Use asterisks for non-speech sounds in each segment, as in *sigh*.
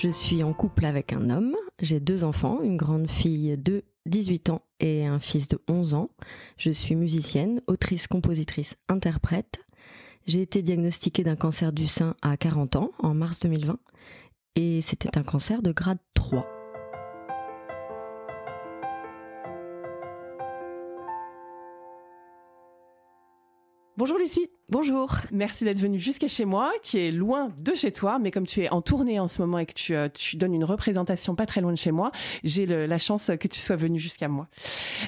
Je suis en couple avec un homme, j'ai deux enfants, une grande fille de 18 ans et un fils de 11 ans. Je suis musicienne, autrice, compositrice, interprète. J'ai été diagnostiquée d'un cancer du sein à 40 ans, en mars 2020, et c'était un cancer de grade 3. Bonjour Lucie. Bonjour. Merci d'être venue jusqu'à chez moi, qui est loin de chez toi, mais comme tu es en tournée en ce moment et que tu, euh, tu donnes une représentation pas très loin de chez moi, j'ai la chance que tu sois venue jusqu'à moi.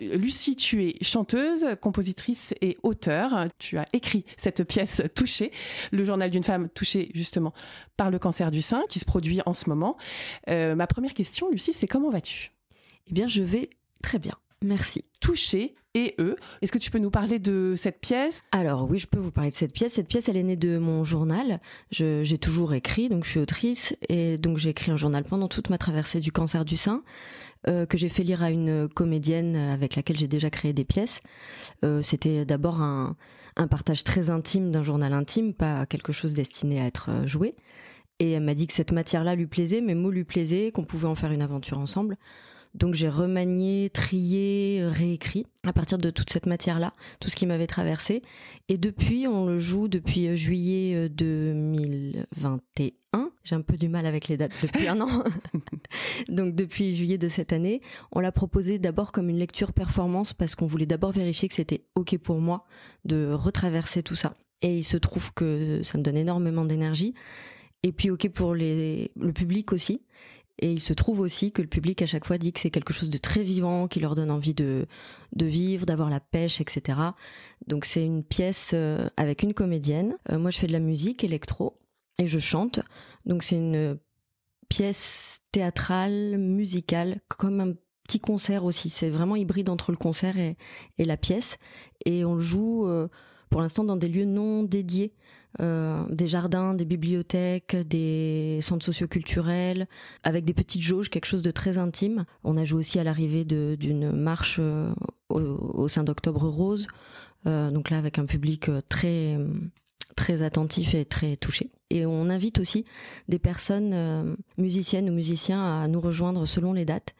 Lucie, tu es chanteuse, compositrice et auteure. Tu as écrit cette pièce Touchée, le journal d'une femme touchée justement par le cancer du sein qui se produit en ce moment. Euh, ma première question, Lucie, c'est comment vas-tu? Eh bien, je vais très bien. Merci. Touché et eux. Est-ce que tu peux nous parler de cette pièce? Alors oui, je peux vous parler de cette pièce. Cette pièce, elle est née de mon journal. J'ai toujours écrit, donc je suis autrice et donc j'ai écrit un journal pendant toute ma traversée du cancer du sein euh, que j'ai fait lire à une comédienne avec laquelle j'ai déjà créé des pièces. Euh, C'était d'abord un, un partage très intime d'un journal intime, pas quelque chose destiné à être euh, joué. Et elle m'a dit que cette matière-là lui plaisait, mes mots lui plaisaient, qu'on pouvait en faire une aventure ensemble. Donc j'ai remanié, trié, réécrit à partir de toute cette matière-là, tout ce qui m'avait traversé. Et depuis, on le joue depuis euh, juillet 2021. Euh, j'ai un peu du mal avec les dates depuis un an. *laughs* Donc depuis juillet de cette année, on l'a proposé d'abord comme une lecture performance parce qu'on voulait d'abord vérifier que c'était OK pour moi de retraverser tout ça. Et il se trouve que ça me donne énormément d'énergie. Et puis OK pour le public aussi. Et il se trouve aussi que le public à chaque fois dit que c'est quelque chose de très vivant, qui leur donne envie de, vivre, d'avoir la pêche, etc. Donc c'est une pièce euh, avec une comédienne. Euh, moi je fais de la musique électro et je chante. Donc c'est une pièce théâtrale, musicale, comme un petit concert aussi. C'est vraiment hybride entre le concert et, et la pièce. Et on le joue euh, pour l'instant dans des lieux non dédiés. Euh, des jardins, des bibliothèques, des centres socioculturels, avec des petites jauges, quelque chose de très intime. On a joué aussi à l'arrivée d'une marche euh, au, sein d'Octobre Rose, euh, donc là avec un public très très attentif et très touché. Et on invite aussi des personnes musiciennes ou musiciens à nous rejoindre selon les dates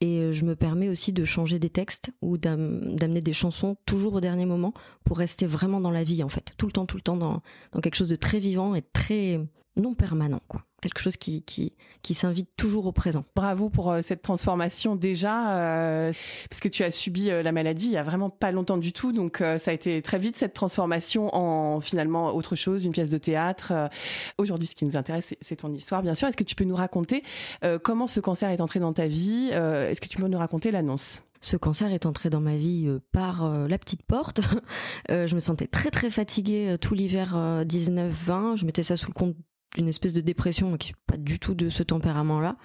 et euh, je me permets aussi de changer des textes ou d'amener des chansons toujours au dernier moment pour rester vraiment dans la vie en fait, tout le temps, tout le temps dans, dans quelque chose de très vivant et très non permanent quoi quelque chose qui, qui, qui s'invite toujours au présent. Bravo pour euh, cette transformation déjà, euh, parce que tu as subi euh, la maladie il y a vraiment pas longtemps du tout, donc ça a été très vite cette transformation en finalement autre chose, une pièce de théâtre. Aujourd'hui, ce qui nous intéresse, c'est ton histoire, bien sûr. Est-ce que tu peux nous raconter comment ce cancer est entré dans ta vie Est-ce que tu peux nous raconter l'annonce? Ce cancer est entré dans ma vie par la petite porte. *laughs* je me sentais très très fatiguée tout l'hiver 19-20. Je mettais ça sous le compte une espèce de dépression qui n'est pas du tout de ce tempérament-là.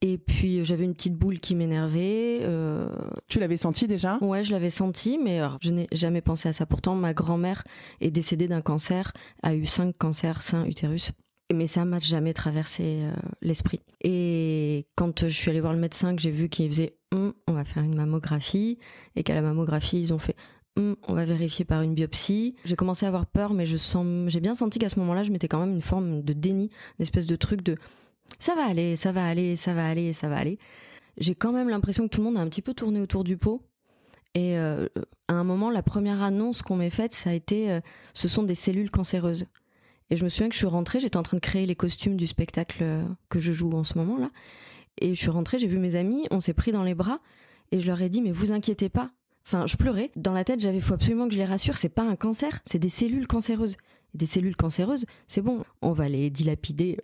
Et puis j'avais une petite boule qui m'énervait. Euh... Tu l'avais senti déjà? Ouais, je l'avais senti, mais je n'ai jamais pensé à ça. Pourtant, ma grand-mère est décédée d'un cancer, a eu cinq cancers sein utérus. Mais ça m'a jamais traversé euh, l'esprit. Et quand je suis allée voir le médecin, que j'ai vu qu'il faisait hum, on va faire une mammographie, et qu'à la mammographie, ils ont fait on va vérifier par une biopsie. J'ai commencé à avoir peur, mais je sens, j'ai bien senti qu'à ce moment-là, je mettais quand même une forme de déni, une espèce de truc de ça va aller, ça va aller, ça va aller, ça va aller. J'ai quand même l'impression que tout le monde a un petit peu tourné autour du pot. Et euh, à un moment, la première annonce qu'on m'ait faite, ça a été euh, ce sont des cellules cancéreuses. Et je me souviens que je suis rentrée, j'étais en train de créer les costumes du spectacle euh, que je joue en ce moment là. Et je suis rentrée, j'ai vu mes amis, on s'est pris dans les bras et je leur ai dit mais vous inquiétez pas, Enfin, je pleurais. Dans la tête, j'avais faut absolument que je les rassure. C'est pas un cancer, c'est des cellules cancéreuses. Des cellules cancéreuses, c'est bon. On va les dilapider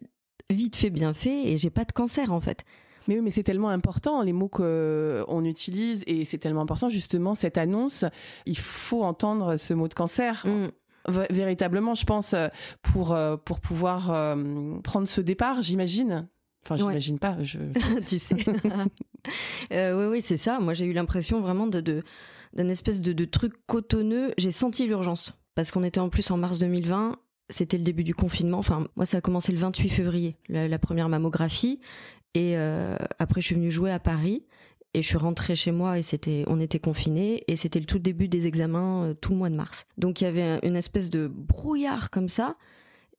vite fait, bien fait, et j'ai pas de cancer en fait. Mais oui, mais c'est tellement important les mots qu'on utilise et c'est tellement important justement cette annonce. Il faut entendre ce mot de cancer. Mm. Véritablement, je pense pour pour pouvoir euh, prendre ce départ, j'imagine Enfin, j'imagine pas. Je... *laughs* tu sais. *laughs* euh, oui, oui, c'est ça. Moi, j'ai eu l'impression vraiment de, de d'un espèce de, de truc cotonneux. J'ai senti l'urgence parce qu'on était en plus en mars 2020 c'était le début du confinement. Enfin, moi, ça a commencé le 28 février, la, première mammographie. Et euh, après, je suis venue jouer à Paris. Et je suis rentrée chez moi et c'était, on était confinés et c'était le tout début des examens euh, tout le mois de mars. Donc il y avait une espèce de brouillard comme ça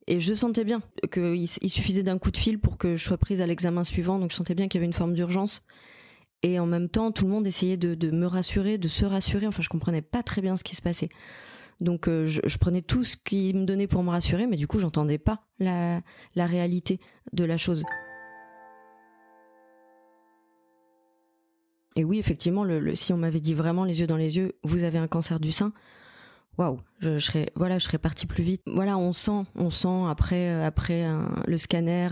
et je sentais bien qu'il il suffisait d'un coup de fil pour que je sois prise à l'examen suivant. Donc je sentais bien qu'il y avait une forme d'urgence. Et en même temps, tout le monde essayait de, me rassurer, de se rassurer. Enfin, je comprenais pas très bien ce qui se passait. Donc euh, je, prenais tout ce qu'il me donnait pour me rassurer, mais du coup j'entendais pas la, réalité de la chose. Et oui, effectivement, si on m'avait dit vraiment les yeux dans les yeux, vous avez un cancer du sein, waouh, je, serais voilà, je serais partie plus vite. Voilà, on sent, on sent après euh, après le scanner,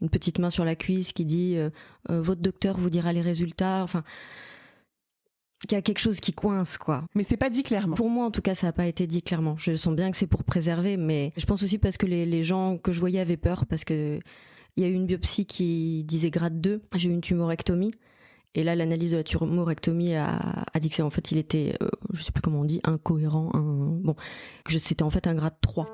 une petite main sur la cuisse qui dit euh, votre docteur vous dira les résultats. Enfin, qu'il y a quelque chose qui coince, quoi. Mais c'est pas dit clairement. Pour moi, en tout cas, ça n'a pas été dit clairement. Je sens bien que c'est pour préserver, mais je pense aussi parce que les, les gens que je voyais avaient peur, parce que il y a eu une biopsie qui disait grade 2. J'ai eu une tumorectomie. Et là, l'analyse de la tumorectomie a, dit que en fait, il était, euh, je sais plus comment on dit, incohérent, bon, c'était en fait un grade 3.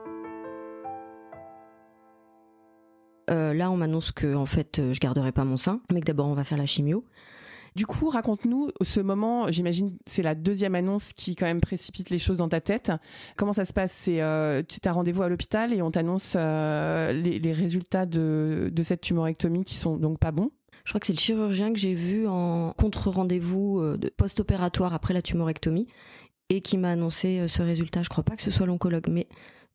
Euh, là, on m'annonce que en fait, je garderai pas mon sein, mais que d'abord on va faire la chimio. Du coup, raconte-nous ce moment. J'imagine c'est la deuxième annonce qui quand même précipite les choses dans ta tête. Comment ça se passe? C'est euh, tu as rendez-vous à l'hôpital et on t'annonce euh, les, résultats de, cette tumorectomie qui sont donc pas bons. Je crois que c'est le chirurgien que j'ai vu en contre-rendez-vous euh, post-opératoire après la tumorectomie et qui m'a annoncé ce résultat. Je crois pas que ce soit l'oncologue, mais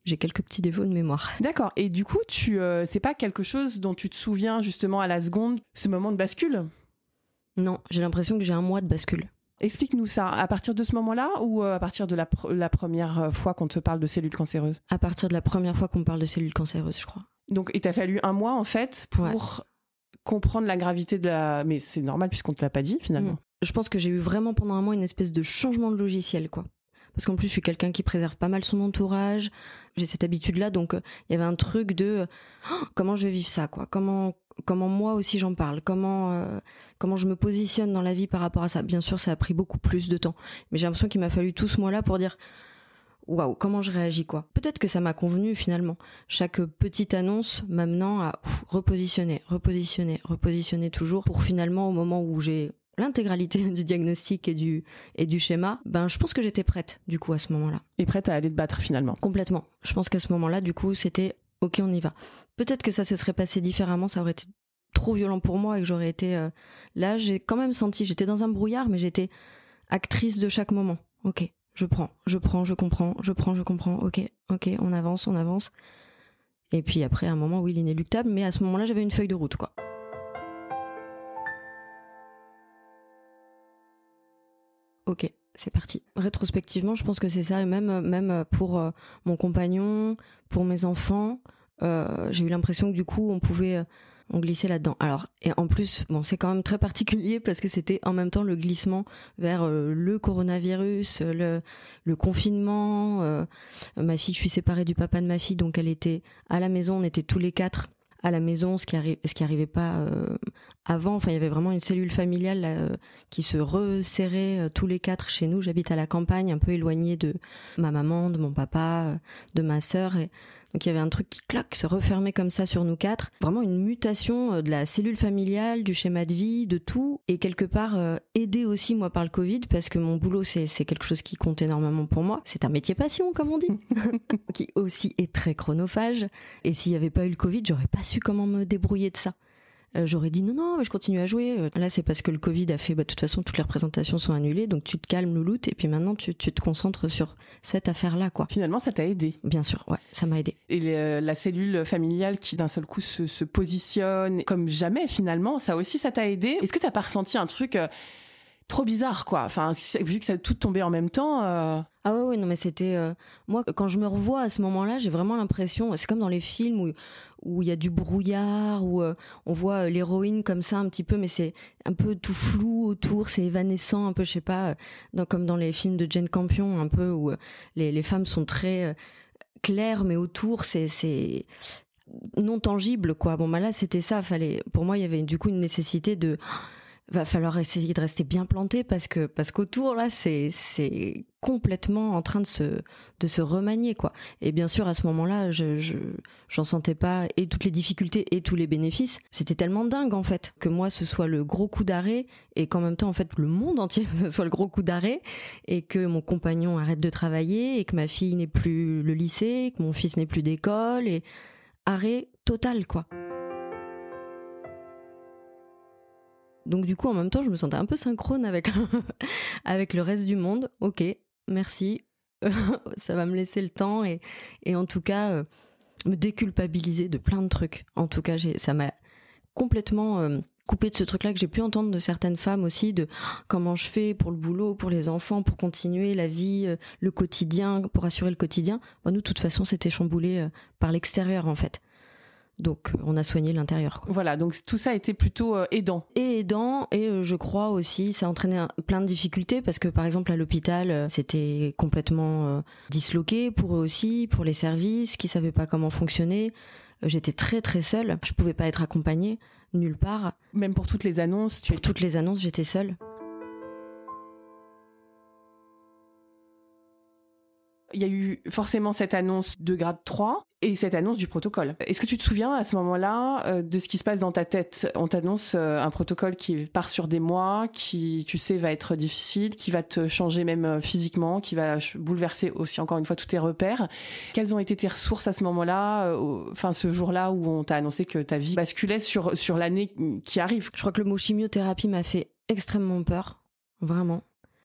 j'ai quelques petits défauts de mémoire. D'accord. Et du coup, tu, c'est pas quelque chose dont tu te souviens justement à la seconde, ce moment de bascule? Non, j'ai l'impression que j'ai un mois de bascule. Explique-nous ça. À partir de ce moment-là ou euh, à partir de la, première euh, fois qu'on te parle de cellules cancéreuses? À partir de la première fois qu'on me parle de cellules cancéreuses, je crois. Donc, il t'a fallu un mois en fait pour comprendre la gravité de la. Mais c'est normal puisqu'on te l'a pas dit finalement. Mm. Je pense que j'ai eu vraiment pendant un mois une espèce de changement de logiciel, quoi. Parce qu'en plus, je suis quelqu'un qui préserve pas mal son entourage. J'ai cette habitude-là, donc euh, il y avait un truc de oh, comment je vais vivre ça, quoi? Comment comment moi aussi j'en parle, comment euh, comment je me positionne dans la vie par rapport à ça? Bien sûr, ça a pris beaucoup plus de temps, mais j'ai l'impression qu'il m'a fallu tout ce mois-là pour dire waouh, comment je réagis quoi. Peut-être que ça m'a convenu finalement. Chaque petite annonce m'amenant à repositionner, repositionner, repositionner toujours pour finalement au moment où j'ai l'intégralité *laughs* du diagnostic et du et du schéma, ben je pense que j'étais prête du coup à ce moment-là. Et prête à aller te battre finalement. Complètement. Je pense qu'à ce moment-là, du coup, c'était ok, on y va. Peut-être que ça se serait passé différemment, ça aurait été trop violent pour moi et que j'aurais été euh, là. J'ai quand même senti, j'étais dans un brouillard, mais j'étais actrice de chaque moment. Ok, je prends, je prends, je comprends, je prends, je comprends. Ok, ok, on avance, on avance. Et puis après, un moment, oui, l'inéluctable, mais à ce moment-là, j'avais une feuille de route, quoi. Ok, c'est parti. Rétrospectivement, je pense que c'est ça, et même, même pour euh, mon compagnon, pour mes enfants, euh, j'ai eu l'impression que du coup, on pouvait, euh, on glissait là-dedans. Alors, et en plus, bon, c'est quand même très particulier parce que c'était en même temps le glissement vers le coronavirus, le, le confinement. ma fille, je suis séparée du papa de ma fille, donc elle était à la maison, on était tous les quatre à la maison, ce qui, arrive, ce qui arrivait pas euh, avant. Enfin, il y avait vraiment une cellule familiale euh, qui se resserrait euh, tous les quatre chez nous. J'habite à la campagne, un peu éloignée de ma maman, de mon papa, de ma sœur. Et donc il y avait un truc qui claque, se refermait comme ça sur nous quatre. Vraiment une mutation euh, de la cellule familiale, du schéma de vie, de tout. Et quelque part euh, aidé aussi moi par le Covid parce que mon boulot c'est quelque chose qui compte énormément pour moi. C'est un métier passion comme on dit, *laughs* qui aussi est très chronophage. Et s'il n'y avait pas eu le Covid, j'aurais pas su comment me débrouiller de ça. Euh, j'aurais dit non, non, je continue à jouer. Euh, là, c'est parce que le Covid a fait, bah, de toute façon, toutes les représentations sont annulées, donc tu te calmes, louloute, et puis maintenant, tu, tu te concentres sur cette affaire-là, quoi. Finalement, ça t'a aidé. Bien sûr, ouais, ça m'a aidé. Et euh, la cellule familiale qui, d'un seul coup, se, se, positionne comme jamais, finalement, ça aussi, ça t'a aidé. Est-ce que t'as pas ressenti un truc trop bizarre, quoi. Enfin, vu que ça a tout tombé en même temps. Euh... Ah ouais, ouais, non, mais c'était euh... moi quand je me revois à ce moment-là, j'ai vraiment l'impression, c'est comme dans les films où où il y a du brouillard, où euh, on voit l'héroïne comme ça un petit peu, mais c'est un peu tout flou autour, c'est évanescent, un peu, je sais pas, comme dans les films de Jane Campion, un peu où les, les femmes sont très claires, mais autour c'est c'est non tangible quoi. Bon bah là c'était ça, fallait pour moi il y avait du coup une nécessité de va falloir essayer de rester bien planté parce que parce qu'autour là c'est c'est complètement en train de se de se remanier quoi. Et bien sûr à ce moment-là je j'en sentais pas et toutes les difficultés et tous les bénéfices. C'était tellement dingue en fait que moi ce soit le gros coup d'arrêt et qu'en même temps en fait le monde entier *laughs* ce soit le gros coup d'arrêt et que mon compagnon arrête de travailler et que ma fille n'ait plus le lycée que mon fils n'ait plus d'école et arrêt total quoi Donc du coup, en même temps, je me sentais un peu synchrone avec, *laughs* avec le reste du monde. Ok, merci. *laughs* ça va me laisser le temps et, et en tout cas, euh, me déculpabiliser de plein de trucs. En tout cas, ça m'a complètement euh, coupé de ce truc-là que j'ai pu entendre de certaines femmes aussi, de comment je fais pour le boulot, pour les enfants, pour continuer la vie, euh, le quotidien, pour assurer le quotidien. nous, de toute façon, c'était chamboulé par l'extérieur, en fait. Donc euh, on a soigné l'intérieur. Voilà, donc tout ça a été plutôt euh, aidant. Et aidant, et euh, je crois aussi, ça a entraîné plein de difficultés parce que par exemple à l'hôpital, c'était complètement disloqué pour eux aussi, pour les services qui savaient pas comment fonctionner. J'étais très très seule, je pouvais pas être accompagnée nulle part. Même pour toutes les annonces, tu pour toutes les annonces, j'étais seule. Il y a eu forcément cette annonce de grade 3 et cette annonce du protocole. Est-ce que tu te souviens à ce moment-là euh, de ce qui se passe dans ta tête? On t'annonce euh, un protocole qui part sur des mois, qui, tu sais, va être difficile, qui va te changer même euh, physiquement, qui va bouleverser aussi encore une fois tous tes repères. Quelles ont été tes ressources à ce moment-là, enfin ce jour-là où on t'a annoncé que ta vie basculait sur, sur l'année qui arrive? Je crois que le mot chimiothérapie m'a fait extrêmement peur, vraiment.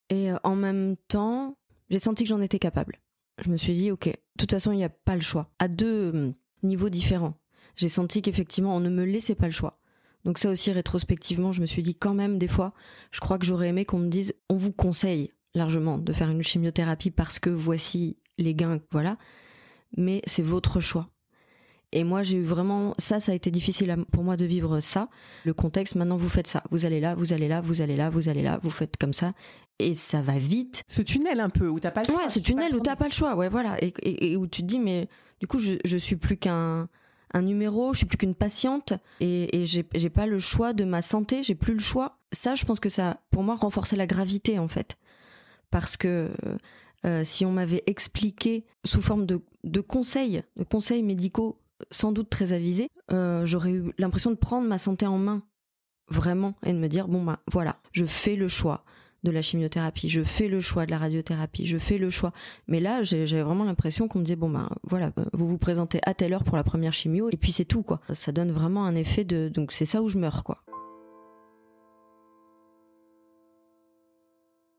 Et en même temps, j'ai senti que j'en étais capable je me suis dit, ok, de toute façon, il n'y a pas le choix. À deux hum, niveaux différents. J'ai senti qu'effectivement, on ne me laissait pas le choix. Donc ça aussi, rétrospectivement, je me suis dit quand même, des fois, je crois que j'aurais aimé qu'on me dise, on vous conseille largement de faire une chimiothérapie parce que voici les gains, voilà. Mais c'est votre choix. Et moi, j'ai eu vraiment ça, ça a été difficile pour moi de vivre ça. Le contexte, maintenant, vous faites ça. Vous allez là, vous allez là, vous allez là, vous allez là, vous faites comme ça. Et ça va vite. Ce tunnel un peu où t'as pas le choix. Ouais, ce tunnel où t'as pas le choix. Ouais, voilà. Et, où tu te dis, mais du coup, je, je suis plus qu'un un numéro, je suis plus qu'une patiente et, et j'ai pas le choix de ma santé, j'ai plus le choix. Ça, je pense que ça, pour moi, renforçait la gravité en fait, parce que euh, si on m'avait expliqué sous forme de, de conseils, de conseils médicaux sans doute très avisé, euh, j'aurais eu l'impression de prendre ma santé en main, vraiment, et de me dire, bon, bah voilà, je fais le choix de la chimiothérapie, je fais le choix de la radiothérapie, je fais le choix. Mais là, j'ai vraiment l'impression qu'on me disait, bon, bah voilà, vous vous présentez à telle heure pour la première chimio, et puis c'est tout, quoi. Ça donne vraiment un effet de... Donc c'est ça où je meurs, quoi.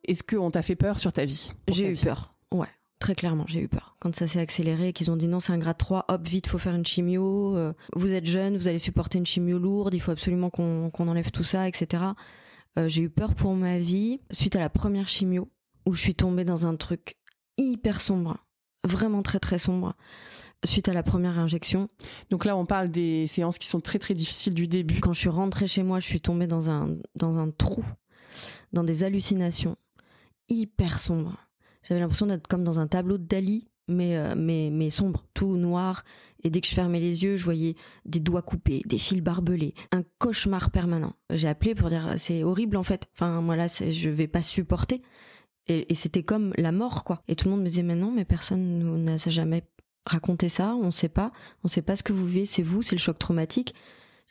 Est-ce qu'on t'a fait peur sur ta vie J'ai eu peur, ouais. Très clairement, j'ai eu peur. Quand ça s'est accéléré, qu'ils ont dit non, c'est un grade 3, hop, vite, faut faire une chimio, euh, vous êtes jeune, vous allez supporter une chimio lourde, il faut absolument qu'on enlève tout ça, etc. Euh, j'ai eu peur pour ma vie suite à la première chimio, où je suis tombée dans un truc hyper sombre, vraiment très très sombre, suite à la première injection. Donc là, on parle des séances qui sont très très difficiles du début. Quand je suis rentrée chez moi, je suis tombée dans un, dans un trou, dans des hallucinations hyper sombres j'avais l'impression d'être comme dans un tableau de Dali, mais, euh, mais, mais sombre, tout noir. Et dès que je fermais les yeux, je voyais des doigts coupés, des fils barbelés, un cauchemar permanent. J'ai appelé pour dire c'est horrible en fait. Enfin, moi là, je vais pas supporter. Et, c'était comme la mort, quoi. Et tout le monde me disait mais non, mais personne n'a jamais raconté ça. On sait pas, on sait pas ce que vous vivez. C'est vous, c'est le choc traumatique.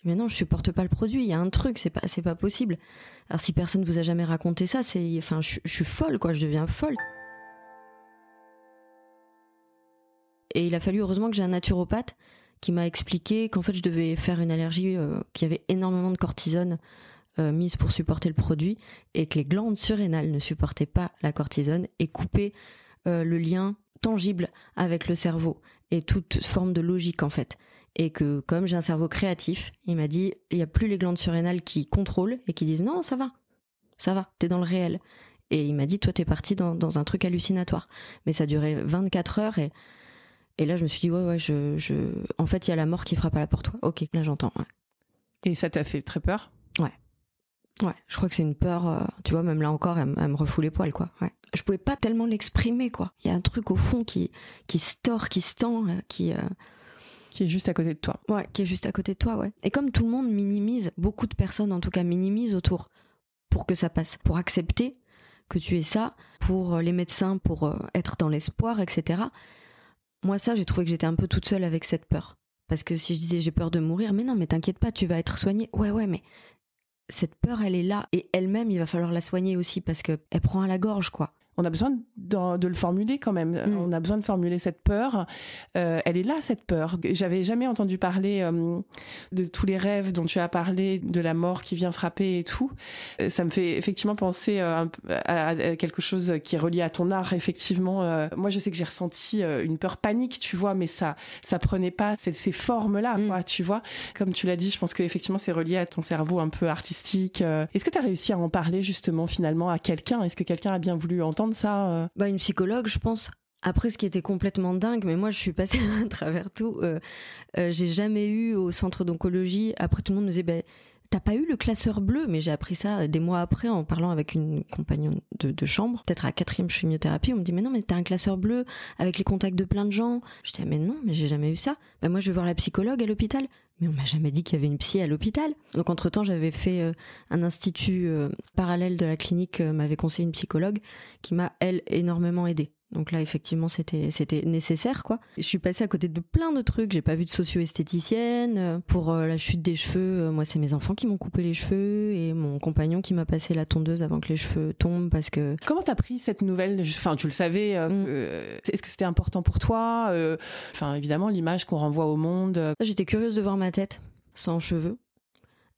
Mais non, je supporte pas le produit. Il y a un truc, c'est pas, pas possible. Alors si personne vous a jamais raconté ça, c'est, enfin, je suis folle, quoi. Je deviens folle. Et il a fallu heureusement que j'ai un naturopathe qui m'a expliqué qu'en fait je devais faire une allergie euh, qui avait énormément de cortisone euh, mise pour supporter le produit et que les glandes surrénales ne supportaient pas la cortisone et couper euh, le lien tangible avec le cerveau et toute forme de logique en fait. Et que comme j'ai un cerveau créatif, il m'a dit il n'y a plus les glandes surrénales qui contrôlent et qui disent non ça va, ça va, t'es dans le réel. Et il m'a dit toi t'es parti dans, dans un truc hallucinatoire. Mais ça durait 24 heures et et là, je me suis dit, ouais, ouais, je, je... en fait, il y a la mort qui frappe à la porte. Ok, là, j'entends. Et ça t'a fait très peur? Ouais. Ouais, je crois que c'est une peur, euh, tu vois, même là encore, elle, me refoule les poils, quoi. Ouais. Je pouvais pas tellement l'exprimer, quoi. Il y a un truc au fond qui, qui se tord, qui se tend, euh, qui, euh, Qui est juste à côté de toi. Ouais, qui est juste à côté de toi, ouais. Et comme tout le monde minimise, beaucoup de personnes en tout cas minimisent autour pour que ça passe, pour accepter que tu es ça, pour les médecins, pour être dans l'espoir, etc. Moi, ça, j'ai trouvé que j'étais un peu toute seule avec cette peur. Parce que si je disais j'ai peur de mourir, mais non, mais t'inquiète pas, tu vas être soignée. Ouais, ouais, mais cette peur, elle est là. Et elle-même, il va falloir la soigner aussi parce qu'elle prend à la gorge, quoi on a besoin de, le formuler quand même. Mm. On a besoin de formuler cette peur. Euh, elle est là, cette peur. J'avais jamais entendu parler euh, de tous les rêves dont tu as parlé, de la mort qui vient frapper et tout. Euh, ça me fait effectivement penser à, quelque chose qui est relié à ton art. Effectivement, moi, je sais que j'ai ressenti une peur panique, tu vois, mais ça, ça prenait pas ces, formes-là, mm. quoi, tu vois. Comme tu l'as dit, je pense que effectivement, c'est relié à ton cerveau un peu artistique. Est-ce que tu as réussi à en parler justement finalement à quelqu'un? Est-ce que quelqu'un a bien voulu entendre? Ça euh Bah une psychologue, je pense. Après, ce qui était complètement dingue, mais moi je suis passée *laughs* à travers tout. Euh, euh, j'ai jamais eu au centre d'oncologie. Après, tout le monde me disait, bah, t'as pas eu le classeur bleu, mais j'ai appris ça des mois après en parlant avec une compagnon de, chambre. Peut-être à quatrième chimiothérapie, on me dit, mais non, mais t'as un classeur bleu avec les contacts de plein de gens. Je dis, mais non, mais j'ai jamais eu ça. Bah, moi, je vais voir la psychologue à l'hôpital mais on m'a jamais dit qu'il y avait une psy à l'hôpital. Donc entre temps, j'avais fait euh, un institut euh, parallèle de la clinique, euh, m'avait conseillé une psychologue qui m'a elle énormément aidée. Donc là, effectivement, c'était c'était nécessaire, quoi. Je suis passée à côté de plein de trucs. J'ai pas vu de socio-esthéticienne. Euh, pour euh, la chute des cheveux, euh, moi, c'est mes enfants qui m'ont coupé les cheveux et mon compagnon qui m'a passé la tondeuse avant que les cheveux tombent parce que. Comment t'as pris cette nouvelle Enfin, tu le savais. Mm. Est-ce que c'était important pour toi Enfin, évidemment, l'image qu'on renvoie au monde. J'étais curieuse de voir ma tête sans cheveux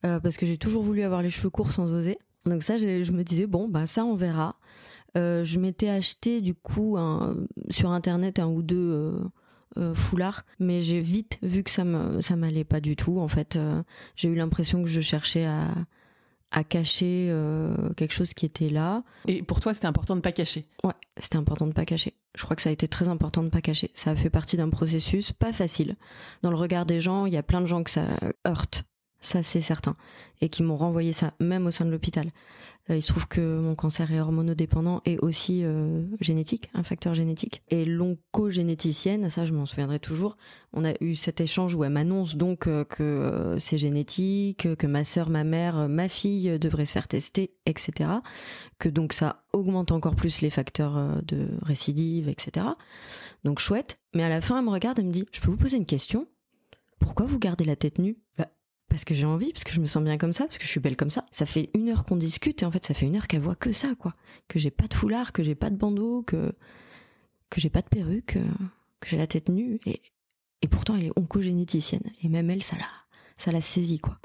parce que j'ai toujours voulu avoir les cheveux courts sans oser. Donc ça, je me disais bon, bah ça, on verra. Euh, je m'étais acheté du coup sur internet un ou deux euh, euh, foulards, mais j'ai vite vu que ça me ça m'allait pas du tout. En fait, j'ai eu l'impression que je cherchais à à cacher quelque chose qui était là. Et pour toi, c'était important de pas cacher. Ouais, c'était important de pas cacher. Je crois que ça a été très important de pas cacher. Ça a fait partie d'un processus pas facile. Dans le regard des gens, il y a plein de gens que ça heurte ça c'est certain, et qui m'ont renvoyé ça, même au sein de l'hôpital. Euh, il se trouve que mon cancer est hormonodépendant et aussi euh, génétique, un facteur génétique. Et l'oncogénéticienne, ça je m'en souviendrai toujours, on a eu cet échange où elle m'annonce donc euh, que c'est génétique, que ma sœur, ma mère, ma fille devraient se faire tester, etc. Que donc ça augmente encore plus les facteurs de récidive, etc. Donc chouette. Mais à la fin, elle me regarde, elle me dit, je peux vous poser une question? Pourquoi vous gardez la tête nue? Bah, parce que j'ai envie, parce que je me sens bien comme ça, parce que je suis belle comme ça. Ça fait une heure qu'on discute et en fait ça fait une heure qu'elle voit que ça, quoi. Que j'ai pas de foulard, que j'ai pas de bandeau, que que j'ai pas de perruque, que j'ai la tête nue et et pourtant elle est oncogénéticienne et même elle ça l'a ça l'a saisie quoi.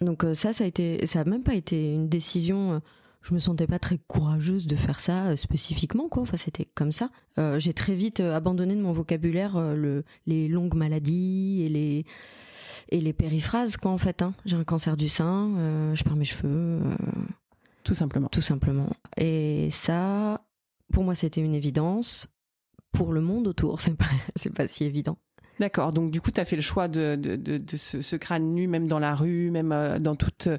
Donc euh, ça ça a été ça a même pas été une décision euh, je me sentais pas très courageuse de faire ça euh, spécifiquement quoi. Enfin c'était comme ça. Euh, j'ai très vite euh, abandonné de mon vocabulaire le les longues maladies et les et les périphrases quoi en fait hein. j'ai un cancer du sein je perds mes cheveux tout simplement. tout simplement. Et ça pour moi c'était une évidence. Pour le monde autour *laughs* c'est pas c'est pas si évident D'accord. Donc du coup, tu as fait le choix de, de, de, de ce, ce, crâne nu, même dans la rue, même euh, dans toute. Euh,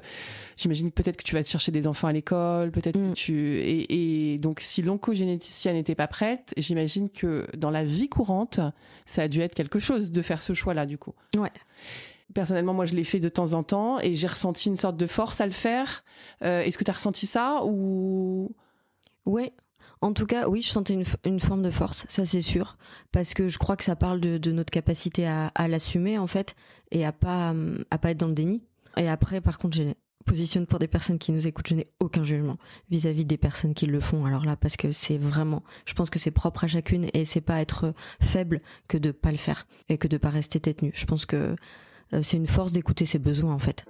j'imagine peut-être que tu vas chercher des enfants à l'école, peut-être que mm. tu. Et, et donc, si l'oncogénéticienne n'était pas prête, j'imagine que dans la vie courante, ça a dû être quelque chose de faire ce choix-là, du coup. Ouais. Personnellement, moi, je l'ai fait de temps en temps et j'ai ressenti une sorte de force à le faire. Euh, Est-ce que tu as ressenti ça ou? Ouais, en tout cas, oui, je sentais une, forme de force, ça c'est sûr, parce que je crois que ça parle de, notre capacité à, l'assumer en fait et à pas à pas être dans le déni. Et après, par contre, je positionne pour des personnes qui nous écoutent, je n'ai aucun jugement vis-à-vis des personnes qui le font. Alors là, parce que c'est vraiment, je pense que c'est propre à chacune et c'est pas être faible que de pas le faire et que de pas rester tête nue. Je pense que euh, c'est une force d'écouter ses besoins en fait.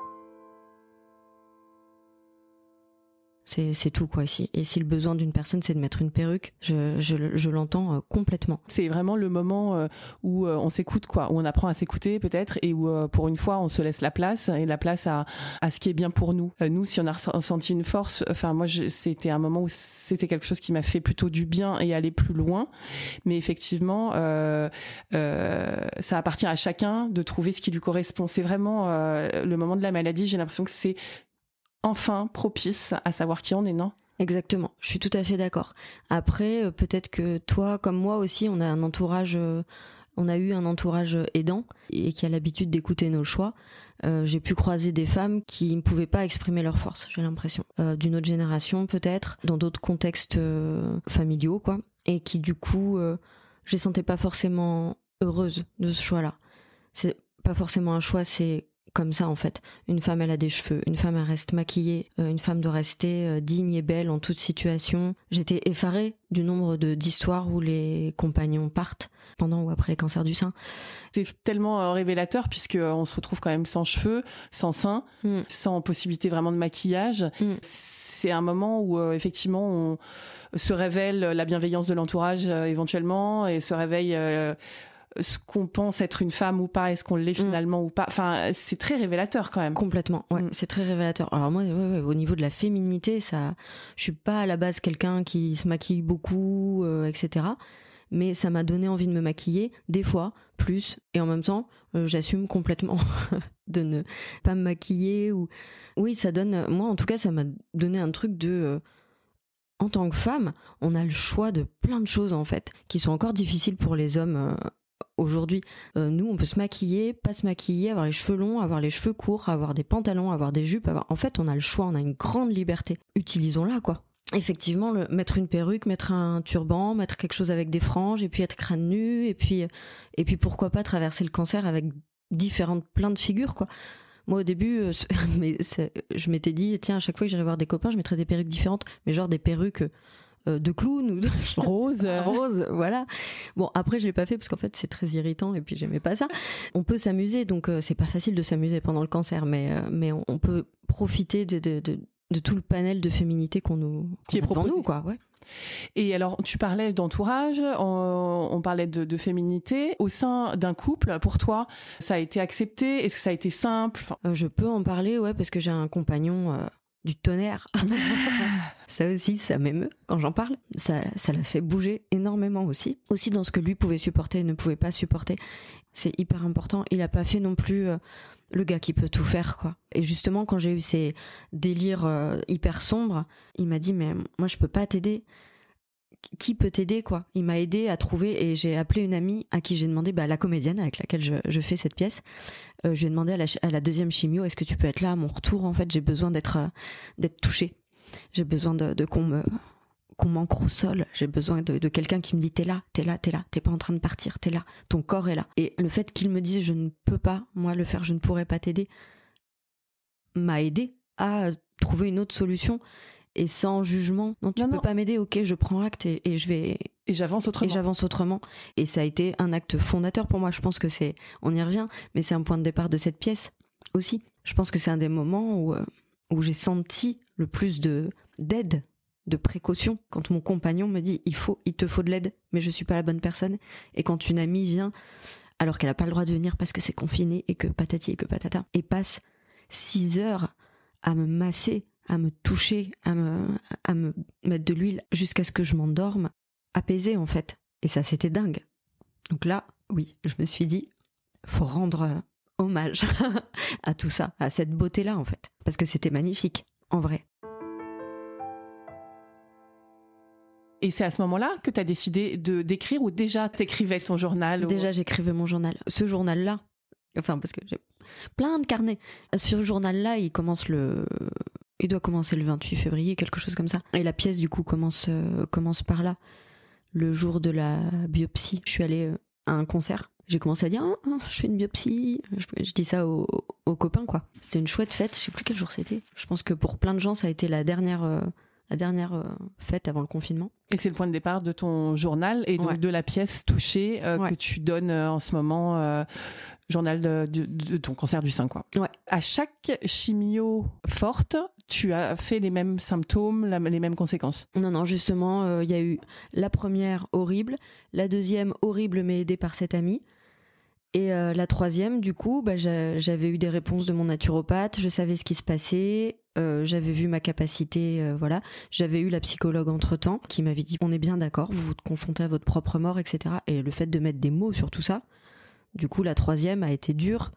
C'est tout quoi ici. Et si le besoin d'une personne c'est de mettre une perruque, je, l'entends euh, complètement. C'est vraiment le moment euh, où euh, on s'écoute quoi, où on apprend à s'écouter peut-être et où pour une fois on se laisse la place et la place à, à ce qui est bien pour nous. nous si on a ressenti une force, enfin moi c'était un moment où c'était quelque chose qui m'a fait plutôt du bien et aller plus loin. Mais effectivement, ça appartient à chacun de trouver ce qui lui correspond. C'est vraiment le moment de la maladie. J'ai l'impression que c'est enfin propice à savoir qui on est, non? Exactement, je suis tout à fait d'accord. Après, euh, peut-être que toi, comme moi aussi, on a un entourage, euh, on a eu un entourage aidant et qui a l'habitude d'écouter nos choix. Euh, j'ai pu croiser des femmes qui ne pouvaient pas exprimer leur force, j'ai l'impression, d'une autre génération peut-être, dans d'autres contextes familiaux, quoi, et qui du coup, je les sentais pas forcément heureuses de ce choix-là. C'est pas forcément un choix, c'est comme ça en fait. Une femme elle a des cheveux, une femme elle reste maquillée, euh, une femme doit rester euh, digne et belle en toute situation. J'étais effarée du nombre de d'histoires où les compagnons partent pendant ou après les cancers du sein. C'est tellement euh, révélateur puisque on se retrouve quand même sans cheveux, sans sein, mm. sans possibilité vraiment de maquillage. Mm. C'est un moment où effectivement on se révèle la bienveillance de l'entourage éventuellement et se réveille ce qu'on pense être une femme ou pas, est-ce qu'on l'est mm. finalement ou pas. Enfin, c'est très révélateur quand même. Complètement, ouais, mm. c'est très révélateur. Alors moi, au niveau de la féminité, ça, je suis pas à la base quelqu'un qui se maquille beaucoup, euh, etc. Mais ça m'a donné envie de me maquiller des fois plus, et en même temps, euh, j'assume complètement *laughs* de ne pas me maquiller ou. Oui, ça donne. Moi, en tout cas, ça m'a donné un truc de. Euh, en tant que femme, on a le choix de plein de choses en fait, qui sont encore difficiles pour les hommes aujourd'hui. Euh, nous, on peut se maquiller, pas se maquiller, avoir les cheveux longs, avoir les cheveux courts, avoir des pantalons, avoir des jupes. En fait, on a le choix, on a une grande liberté. Utilisons-la, quoi. Effectivement, mettre une perruque, mettre un turban, mettre quelque chose avec des franges, et puis être crâne nu, et puis, et puis pourquoi pas traverser le cancer avec différentes, plein de figures, quoi. Moi, au début, euh, *laughs* mais je m'étais dit, tiens, à chaque fois que j'irais voir des copains, je mettrais des perruques différentes, mais genre des perruques euh, de clown ou de rose. *laughs* Rose voilà. Bon après je l'ai pas fait parce qu'en fait c'est très irritant et puis j'aimais pas ça. On peut s'amuser donc euh, c'est pas facile de s'amuser pendant le cancer mais euh, mais on, peut profiter de, de, de, tout le panel de féminité qu'on nous qui est proposé. nous quoi ouais. Et alors, tu parlais d'entourage, on, parlait de, de, féminité. Au sein d'un couple, pour toi, ça a été accepté? Est-ce que ça a été simple? Je peux en parler, ouais, parce que j'ai un compagnon du tonnerre. *laughs* ça aussi, ça m'émeut quand j'en parle. Ça, ça l'a fait bouger énormément aussi. Aussi dans ce que lui pouvait supporter et ne pouvait pas supporter. C'est hyper important. Il a pas fait non plus euh, le gars qui peut tout faire, quoi. Et justement, quand j'ai eu ces délires euh, hyper sombres, il m'a dit, mais moi, je peux pas t'aider qui peut t'aider quoi Il m'a aidé à trouver et j'ai appelé une amie à qui j'ai demandé, bah, la comédienne avec laquelle je, fais cette pièce. Euh, je lui ai demandé à la, deuxième chimio, est-ce que tu peux être là à mon retour En fait, j'ai besoin d'être euh, d'être touchée. J'ai besoin de, qu'on me qu'on m'ancre au sol. J'ai besoin de, de quelqu'un qui me dit t'es là, t'es là, t'es là, t'es pas en train de partir, t'es là, ton corps est là. Et le fait qu'il me dise je ne peux pas, moi le faire, je ne pourrais pas t'aider, m'a aidé à trouver une autre solution et sans jugement. Non, tu peux pas m'aider, ok, je prends acte et, je vais. Et j'avance autrement. Et j'avance autrement. Et ça a été un acte fondateur pour moi. Je pense que c'est, on y revient, mais c'est un point de départ de cette pièce aussi. Je pense que c'est un des moments où, euh, où j'ai senti le plus de d'aide, de précaution. Quand mon compagnon me dit, il faut, il te faut de l'aide, mais je suis pas la bonne personne. Et quand une amie vient, alors qu'elle a pas le droit de venir parce que c'est confiné et que patati et que patata, et passe six heures à me masser à me toucher, à me, à me mettre de l'huile jusqu'à ce que je m'endorme, apaisé en fait. Et ça, c'était dingue. Donc là, oui, je me suis dit, faut rendre euh, hommage *laughs* à tout ça, à cette beauté-là en fait. Parce que c'était magnifique, en vrai. Et c'est à ce moment-là que tu as décidé de d'écrire ou déjà t'écrivais ton journal Déjà j'écrivais mon journal. Ce journal-là, enfin parce que j'ai plein de carnets. Ce journal-là, il commence le il doit commencer le 28 février, quelque chose comme ça. Et la pièce, du coup, commence, euh, commence par là. Le jour de la biopsie, je suis allée euh, à un concert. J'ai commencé à dire, ah, ah, je fais une biopsie. Je, dis ça aux, copains, quoi. C'était une chouette fête. Je sais plus quel jour c'était. Je pense que pour plein de gens, ça a été la dernière, euh, la dernière fête avant le confinement. Et c'est le point de départ de ton journal et donc de la pièce touchée que tu donnes en ce moment journal de, ton cancer du sein, quoi. Ouais. À chaque chimio forte, tu as fait les mêmes symptômes, les mêmes conséquences Non, non, justement, euh, il y a eu la première horrible, la deuxième horrible mais aidée par cette amie. Et euh, la troisième, du coup, bah, j'avais eu des réponses de mon naturopathe, je savais ce qui se passait, euh, j'avais vu ma capacité, voilà. J'avais eu la psychologue entre-temps qui m'avait dit, on est bien d'accord, vous vous confrontez à votre propre mort, etc. Et le fait de mettre des mots sur tout ça, du coup, la troisième a été dure,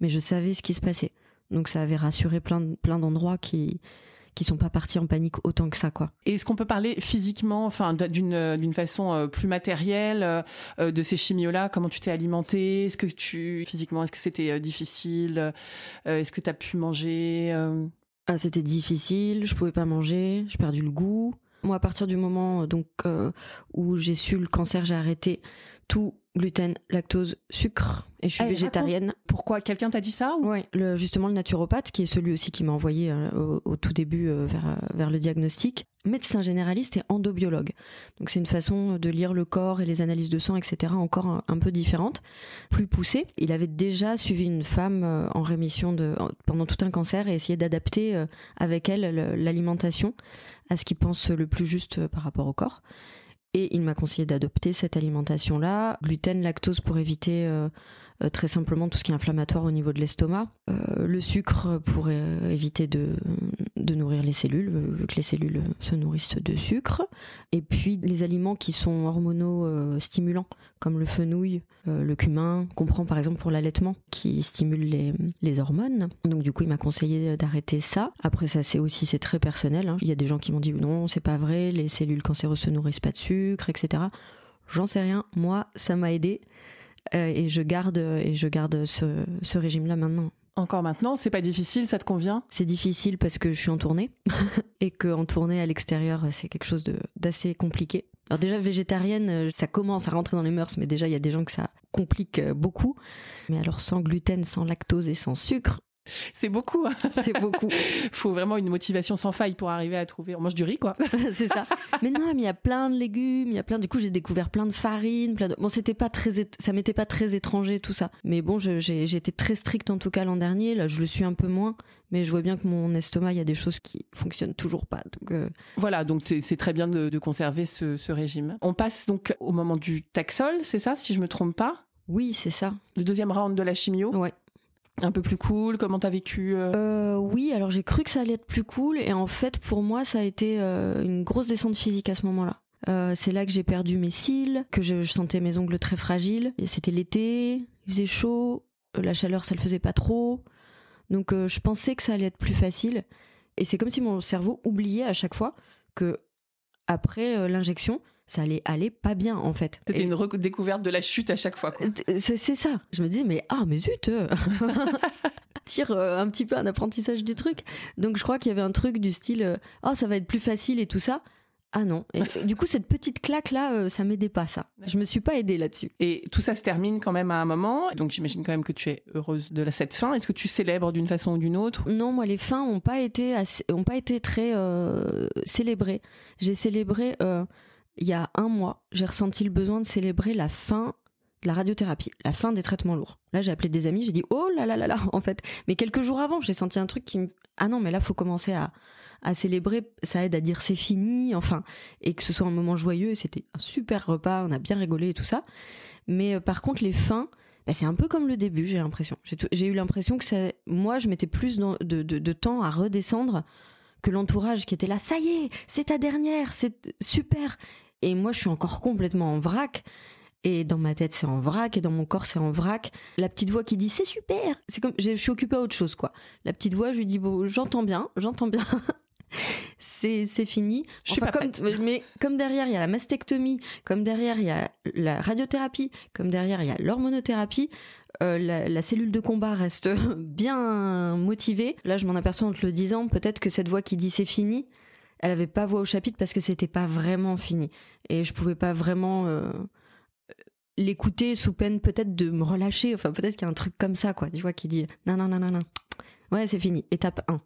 mais je savais ce qui se passait. Donc ça avait rassuré plein, plein d'endroits qui, qui sont pas partis en panique autant que ça, quoi. Et est-ce qu'on peut parler physiquement, enfin, d'une d'une façon plus matérielle de ces chimios-là? Comment tu t'es alimenté? Est-ce que tu physiquement, est-ce que c'était difficile? Est-ce que tu as pu manger ah, C'était difficile. Je pouvais pas manger. J'ai perdu le goût. Moi, à partir du moment donc où j'ai su le cancer, j'ai arrêté tout gluten, lactose, sucre et je suis végétarienne. Pourquoi Quelqu'un t'a dit ça ou... Oui, justement le naturopathe qui est celui aussi qui m'a envoyé euh, au, tout début euh, vers, euh, vers le diagnostic. Médecin généraliste et endobiologue. Donc c'est une façon de lire le corps et les analyses de sang, etc. encore un, peu différente, plus poussée. Il avait déjà suivi une femme en rémission de, pendant tout un cancer et essayé d'adapter avec elle l'alimentation à ce qu'il pense le plus juste par rapport au corps. Et il m'a conseillé d'adopter cette alimentation-là, gluten, lactose pour éviter euh, très simplement tout ce qui est inflammatoire au niveau de l'estomac, euh, le sucre pour éviter de, de nourrir les cellules, vu que les cellules se nourrissent de sucre, et puis les aliments qui sont hormonaux stimulants, comme le fenouil, le cumin, qu'on prend par exemple pour l'allaitement, qui stimule les, les hormones. Donc du coup, il m'a conseillé d'arrêter ça. Après, ça c'est aussi c'est très personnel. Hein. Il y a des gens qui m'ont dit non, c'est pas vrai, les cellules cancéreuses se nourrissent pas de sucre, etc. J'en sais rien. Moi, ça m'a aidé. Euh, et je garde et je garde ce, ce régime-là maintenant. Encore maintenant, c'est pas difficile, ça te convient? C'est difficile parce que je suis en tournée *laughs* et que en tournée à l'extérieur, c'est quelque chose d'assez compliqué. Alors déjà végétarienne, euh, ça commence à rentrer dans les mœurs, mais déjà il y a des gens que ça complique euh, beaucoup. Mais alors sans gluten, sans lactose et sans sucre, *laughs* c'est beaucoup. Hein. C'est beaucoup. *laughs* faut vraiment une motivation sans faille pour arriver à trouver. On mange du riz, quoi. *laughs* c'est ça. Mais non, mais il y a plein de légumes, il y a plein. Du coup, j'ai découvert plein de farines, plein de. Bon, c'était pas très, ça m'était pas très étranger tout ça. Mais bon, j'ai été très stricte en tout cas l'an dernier. Là, je le suis un peu moins. Mais je vois bien que mon estomac, il y a des choses qui fonctionnent toujours pas. Donc euh, Voilà, donc c'est très bien de, conserver ce, ce régime. On passe donc au moment du taxol, c'est ça, si je me trompe pas? Oui, c'est ça. Le deuxième round de la chimio? Ouais un peu plus cool Comment t'as vécu euh euh, Oui, alors j'ai cru que ça allait être plus cool et en fait pour moi ça a été euh, une grosse descente physique à ce moment-là. c'est là que j'ai perdu mes cils, que je, sentais mes ongles très fragiles. C'était l'été, il faisait chaud, la chaleur ça le faisait pas trop. Donc je pensais que ça allait être plus facile. Et c'est comme si mon cerveau oubliait à chaque fois que après l'injection, ça allait aller pas bien en fait. C'était une redécouverte de la chute à chaque fois. C'est ça. Je me dis mais ah mais zut. Euh. *laughs* tire euh, un petit peu un apprentissage du truc. Donc je crois qu'il y avait un truc du style oh ça va être plus facile et tout ça. Ah non. Et du coup, cette petite claque là, ça m'aidait pas ça. Je me suis pas aidée là-dessus. Et tout ça se termine quand même à un moment. Donc j'imagine quand même que tu es heureuse de cette fin. Est-ce que tu célèbres d'une façon ou d'une autre? Non, moi les fins ont pas été ont pas été très célébrées. J'ai célébré il y a un mois, j'ai ressenti le besoin de célébrer la fin de la radiothérapie, la fin des traitements lourds. Là, j'ai appelé des amis, j'ai dit oh là là là là, *laughs* en fait. Mais quelques jours avant, j'ai senti un truc qui me ah non, mais là, faut commencer à, célébrer. Ça aide à dire c'est fini, enfin, et que ce soit un moment joyeux. C'était un super repas, on a bien rigolé et tout ça. Mais euh, par contre, les fins, bah, c'est un peu comme le début, j'ai l'impression. J'ai eu l'impression que moi, je mettais plus de, de, de temps à redescendre que l'entourage qui était là, ça y est, c'est ta dernière, c'est super. Et moi, je suis encore complètement en vrac. Et dans ma tête, c'est en vrac, et dans mon corps, c'est en vrac. La petite voix qui dit c'est super. C'est comme, je suis occupée à autre chose, quoi. La petite voix, je lui dis bon, j'entends bien, j'entends bien. *laughs* c'est fini. Je suis pas comme, mais comme derrière il y a la mastectomie, comme derrière il y a la radiothérapie, comme derrière il y a l'hormonothérapie, euh, la, la, cellule de combat reste *laughs* bien motivée. Là, je m'en aperçois en te le disant, peut-être que cette voix qui dit c'est fini, elle avait pas voix au chapitre parce que c'était pas vraiment fini. Et je pouvais pas vraiment euh, l'écouter sous peine peut-être de me relâcher. Enfin peut-être qu'il y a un truc comme ça quoi. Tu vois qui dit non non non non non. Ouais c'est fini. Étape 1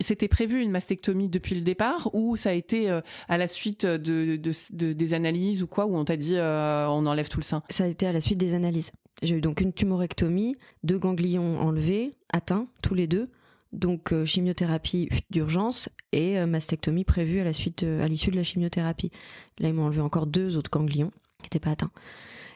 C'était prévu une mastectomie depuis le départ ou ça a été euh, à la suite de, des analyses ou quoi où on t'a dit euh, on enlève tout le sein? Ça a été à la suite des analyses. J'ai eu donc une tumorectomie, deux ganglions enlevés, atteints tous les deux, donc euh, chimiothérapie d'urgence et euh, mastectomie prévue à la suite euh, à l'issue de la chimiothérapie. Là ils m'ont enlevé encore deux autres ganglions qui n'étaient pas atteints.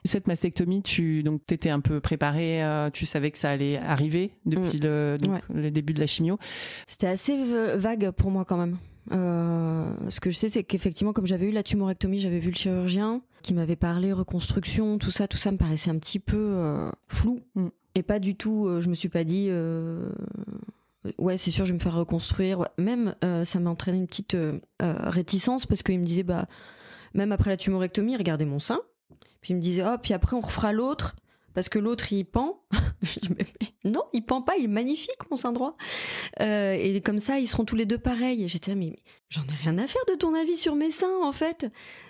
Cette mastectomie, tu donc étais un peu préparée, tu savais que ça allait arriver depuis mm. le, début de la chimio. C'était assez vague pour moi quand même. ce que je sais, c'est qu'effectivement, comme j'avais eu la tumorectomie, j'avais vu le chirurgien qui m'avait parlé reconstruction, tout ça, tout ça me paraissait un petit peu flou. Mm. Et pas du tout, je me suis pas dit, ouais, c'est sûr, je vais me faire reconstruire. Même, ça m'a entraîné une petite réticence parce qu'il me disait, bah, même après la tumorectomie, regardez mon sein. Puis il me disait, oh, puis après on refera l'autre parce que l'autre il pend. *laughs* non, il pend pas, il est magnifique mon sein droit. Euh, et comme ça, ils seront tous les deux pareils. J'étais mais, mais j'en ai rien à faire de ton avis sur mes seins en fait.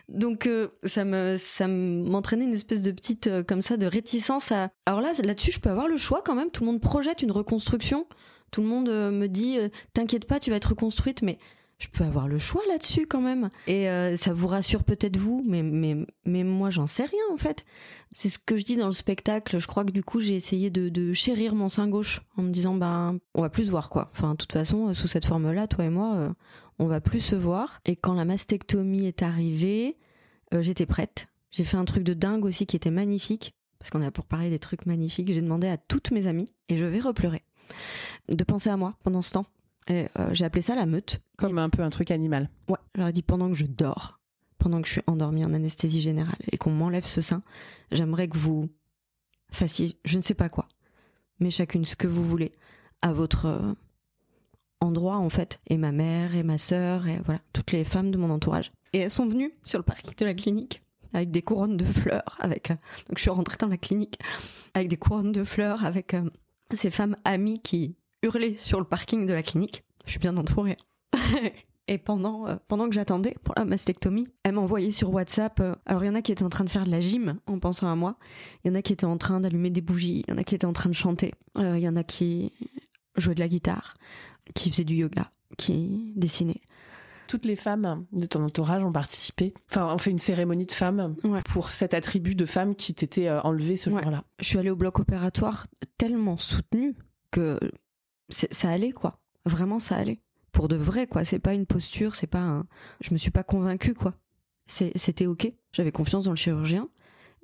Donc euh, ça me ça m'entraînait une espèce de petite euh, comme ça de réticence à. Alors là là-dessus, je peux avoir le choix quand même. Tout le monde projette une reconstruction. Tout le monde me dit t'inquiète pas, tu vas être reconstruite, mais je peux avoir le choix là-dessus quand même. Et euh, ça vous rassure peut-être vous, mais, mais, mais moi j'en sais rien en fait. C'est ce que je dis dans le spectacle. Je crois que du coup j'ai essayé de, chérir mon sein gauche en me disant ben on va plus se voir quoi. Enfin de toute façon sous cette forme-là, toi et moi, euh, on va plus se voir. Et quand la mastectomie est arrivée, euh, j'étais prête. J'ai fait un truc de dingue aussi qui était magnifique. Parce qu'on a pour parler des trucs magnifiques, j'ai demandé à toutes mes amies, et je vais repleurer, de penser à moi pendant ce temps euh, j'ai appelé ça la meute. Comme un peu un truc animal. Ouais, j'aurais dit pendant que je dors, pendant que je suis endormie en anesthésie générale et qu'on m'enlève ce sein, j'aimerais que vous fassiez je ne sais pas quoi, mais chacune ce que vous voulez à votre euh, endroit en fait. Et ma mère et ma sœur et voilà, toutes les femmes de mon entourage. Et elles sont venues sur le parking de la clinique avec des couronnes de fleurs. Avec, euh, donc je suis rentrée dans la clinique avec des couronnes de fleurs avec ces femmes amies qui hurler sur le parking de la clinique. Je suis bien entourée. *laughs* Et pendant, euh, pendant que j'attendais pour la mastectomie, elle m'a envoyé sur WhatsApp. Euh, alors, il y en a qui étaient en train de faire de la gym en pensant à moi. Il y en a qui étaient en train d'allumer des bougies. Il y en a qui étaient en train de chanter. Euh, il y en a qui jouaient de la guitare, qui faisaient du yoga, qui dessinaient. Toutes les femmes de ton entourage ont participé. Enfin, on fait une cérémonie de femmes pour cet attribut de femme qui t'était enlevé ce jour-là. Je suis allée au bloc opératoire tellement soutenue que ça allait quoi. Vraiment ça allait. Pour de vrai quoi. C'est pas une posture, c'est pas un. Je me suis pas convaincue quoi. C'était ok. J'avais confiance dans le chirurgien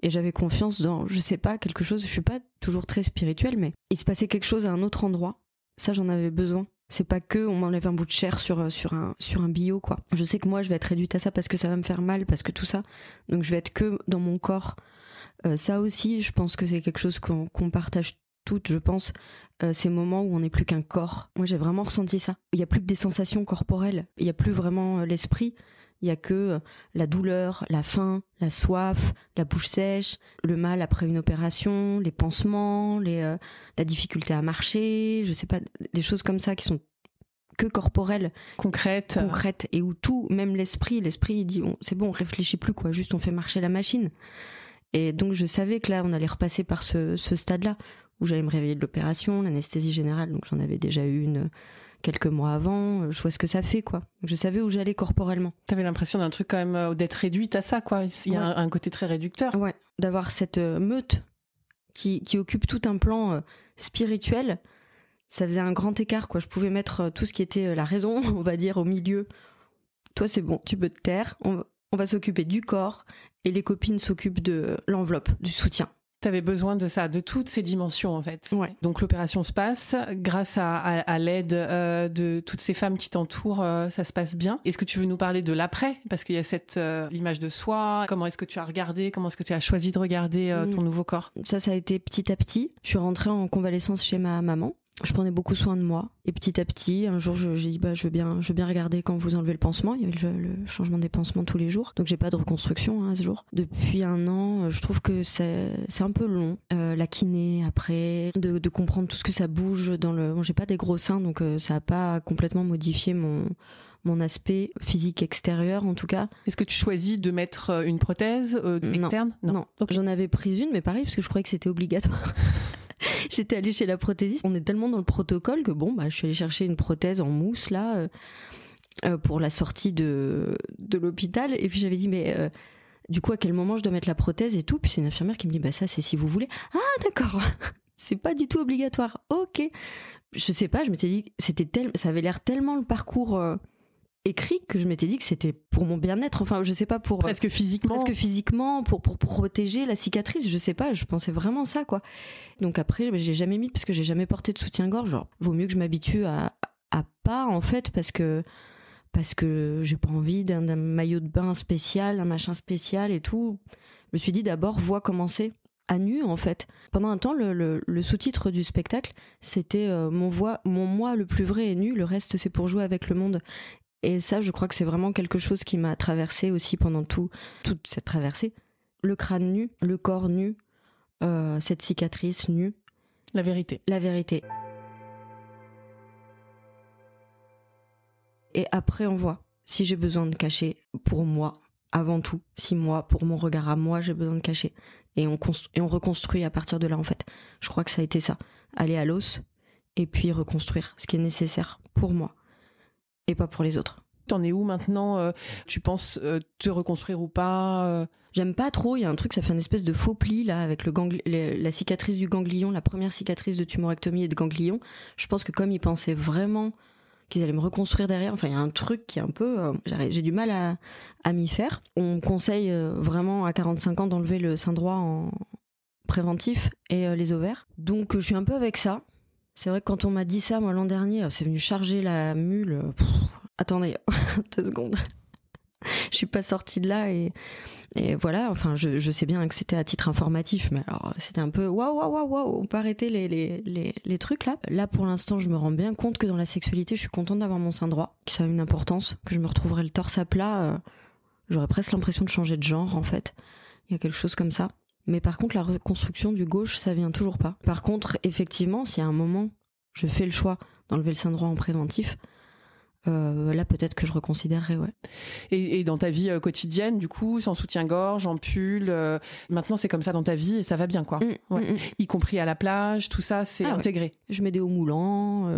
et j'avais confiance dans, je sais pas, quelque chose. Je suis pas toujours très spirituelle, mais il se passait quelque chose à un autre endroit. Ça j'en avais besoin. C'est pas que on m'enlève un bout de chair sur sur un sur un bio quoi. Je sais que moi je vais être réduite à ça parce que ça va me faire mal parce que tout ça. Donc je vais être que dans mon corps. Euh, ça aussi, je pense que c'est quelque chose qu'on partage toutes, je pense, euh, ces moments où on n'est plus qu'un corps. Moi, j'ai vraiment ressenti ça. Il n'y a plus que des sensations corporelles. Il n'y a plus vraiment euh, l'esprit. Il n'y a que euh, la douleur, la faim, la soif, la bouche sèche, le mal après une opération, les pansements, les, la difficulté à marcher, je sais pas, des choses comme ça qui sont que corporelles, concrètes, concrètes, et où tout, même l'esprit, l'esprit il dit c'est bon, on réfléchit plus quoi, juste on fait marcher la machine. Et donc je savais que là on allait repasser par ce stade-là où j'allais me réveiller de l'opération, l'anesthésie générale, donc j'en avais déjà eu une quelques mois avant, je vois ce que ça fait, quoi. Je savais où j'allais corporellement. T'avais l'impression d'un truc quand même euh, d'être réduite à ça, quoi. Il y a un, côté très réducteur. Ouais, d'avoir cette euh, meute qui, qui, occupe tout un plan euh, spirituel, ça faisait un grand écart, quoi. Je pouvais mettre tout ce qui était la raison, *laughs* on va dire, au milieu. Toi, c'est bon, tu peux te taire. On, on va s'occuper du corps et les copines s'occupent de l'enveloppe, du soutien. Tu avais besoin de ça, de toutes ces dimensions en fait. Donc l'opération se passe grâce à, l'aide euh, de toutes ces femmes qui t'entourent, euh, ça se passe bien. Est-ce que tu veux nous parler de l'après? Parce qu'il y a cette euh, image de soi. Comment est-ce que tu as regardé? Comment est-ce que tu as choisi de regarder ton nouveau corps? Ça, ça a été petit à petit. Je suis rentrée en convalescence chez ma maman je prenais beaucoup soin de moi. Et petit à petit, un jour, j'ai dit, bah, je veux bien, je veux bien regarder quand vous enlevez le pansement. Il y avait le, changement des pansements tous les jours. Donc, j'ai pas de reconstruction, hein, ce jour. Depuis un an, je trouve que c'est, c'est un peu long. Euh, la kiné, après, de, de, comprendre tout ce que ça bouge dans le, bon, j'ai pas des gros seins, donc euh, ça a pas complètement modifié mon, mon aspect physique extérieur en tout cas. Est-ce que tu choisis de mettre euh, une prothèse externe? Non, non. j'en avais pris une, mais pareil parce que je croyais que c'était obligatoire. *laughs* *laughs* J'étais allée chez la prothésiste. On est tellement dans le protocole que bon, bah, je suis allée chercher une prothèse en mousse là euh, euh, pour la sortie de, de l'hôpital. Et puis j'avais dit, mais euh, du coup, à quel moment je dois mettre la prothèse et tout? Puis c'est une infirmière qui me dit, bah ça, c'est si vous voulez. Ah, d'accord. *laughs* c'est pas du tout obligatoire. Ok. Je sais pas. Je m'étais dit, c'était tel, ça avait l'air tellement le parcours écrit que je m'étais dit que c'était pour mon bien-être enfin je sais pas pour presque physiquement presque physiquement pour pour protéger la cicatrice je sais pas je pensais vraiment ça quoi donc après j'ai jamais mis parce que j'ai jamais porté de soutien-gorge genre vaut mieux que je m'habitue à à pas en fait parce que parce que j'ai pas envie d'un maillot de bain spécial un machin spécial et tout je me suis dit d'abord vois comment c'est à nu en fait. Pendant un temps, le, sous-titre du spectacle, c'était mon, mon moi le plus vrai est nu, le reste c'est pour jouer avec le monde. Et ça, je crois que c'est vraiment quelque chose qui m'a traversé aussi pendant tout, toute cette traversée. Le crâne nu, le corps nu, euh, cette cicatrice nue. La vérité. La vérité. Et après, on voit si j'ai besoin de cacher pour moi, avant tout, si moi, pour mon regard à moi, j'ai besoin de cacher. Et on, et on reconstruit à partir de là, en fait. Je crois que ça a été ça. Aller à l'os et puis reconstruire ce qui est nécessaire pour moi et pas pour les autres. T'en es où maintenant euh, Tu penses euh, te reconstruire ou pas euh? J'aime pas trop. Il y a un truc, ça fait une espèce de faux pli là avec le la cicatrice du ganglion, la première cicatrice de tumorectomie et de ganglion. Je pense que comme ils pensaient vraiment qu'ils allaient me reconstruire derrière, enfin il y a un truc qui est un peu, j'ai du mal à, à m'y faire. On conseille vraiment à 45 ans d'enlever le sein droit en préventif et les ovaires. Donc je suis un peu avec ça. C'est vrai que quand on m'a dit ça, moi, l'an dernier, c'est venu charger la mule. attendez, *laughs* deux secondes. *laughs* je suis pas sortie de là et, et voilà, enfin, je, sais bien que c'était à titre informatif, mais alors c'était un peu waouh, waouh, waouh, waouh, on peut arrêter les, les, les, les trucs là. Là, pour l'instant, je me rends bien compte que dans la sexualité, je suis contente d'avoir mon sein droit, que ça a une importance, que je me retrouverai le torse à plat. Euh, j'aurais presque l'impression de changer de genre en fait. Il y a quelque chose comme ça. Mais par contre, la reconstruction du gauche, ça vient toujours pas. Par contre, effectivement, si à un moment, je fais le choix d'enlever le sein droit en préventif, euh, là peut-être que je reconsidérerais ouais. Et, dans ta vie euh, quotidienne du coup sans soutien-gorge en pull euh, maintenant c'est comme ça dans ta vie et ça va bien quoi mmh, mmh, mmh. y compris à la plage tout ça c'est ah intégré je mets des hauts moulants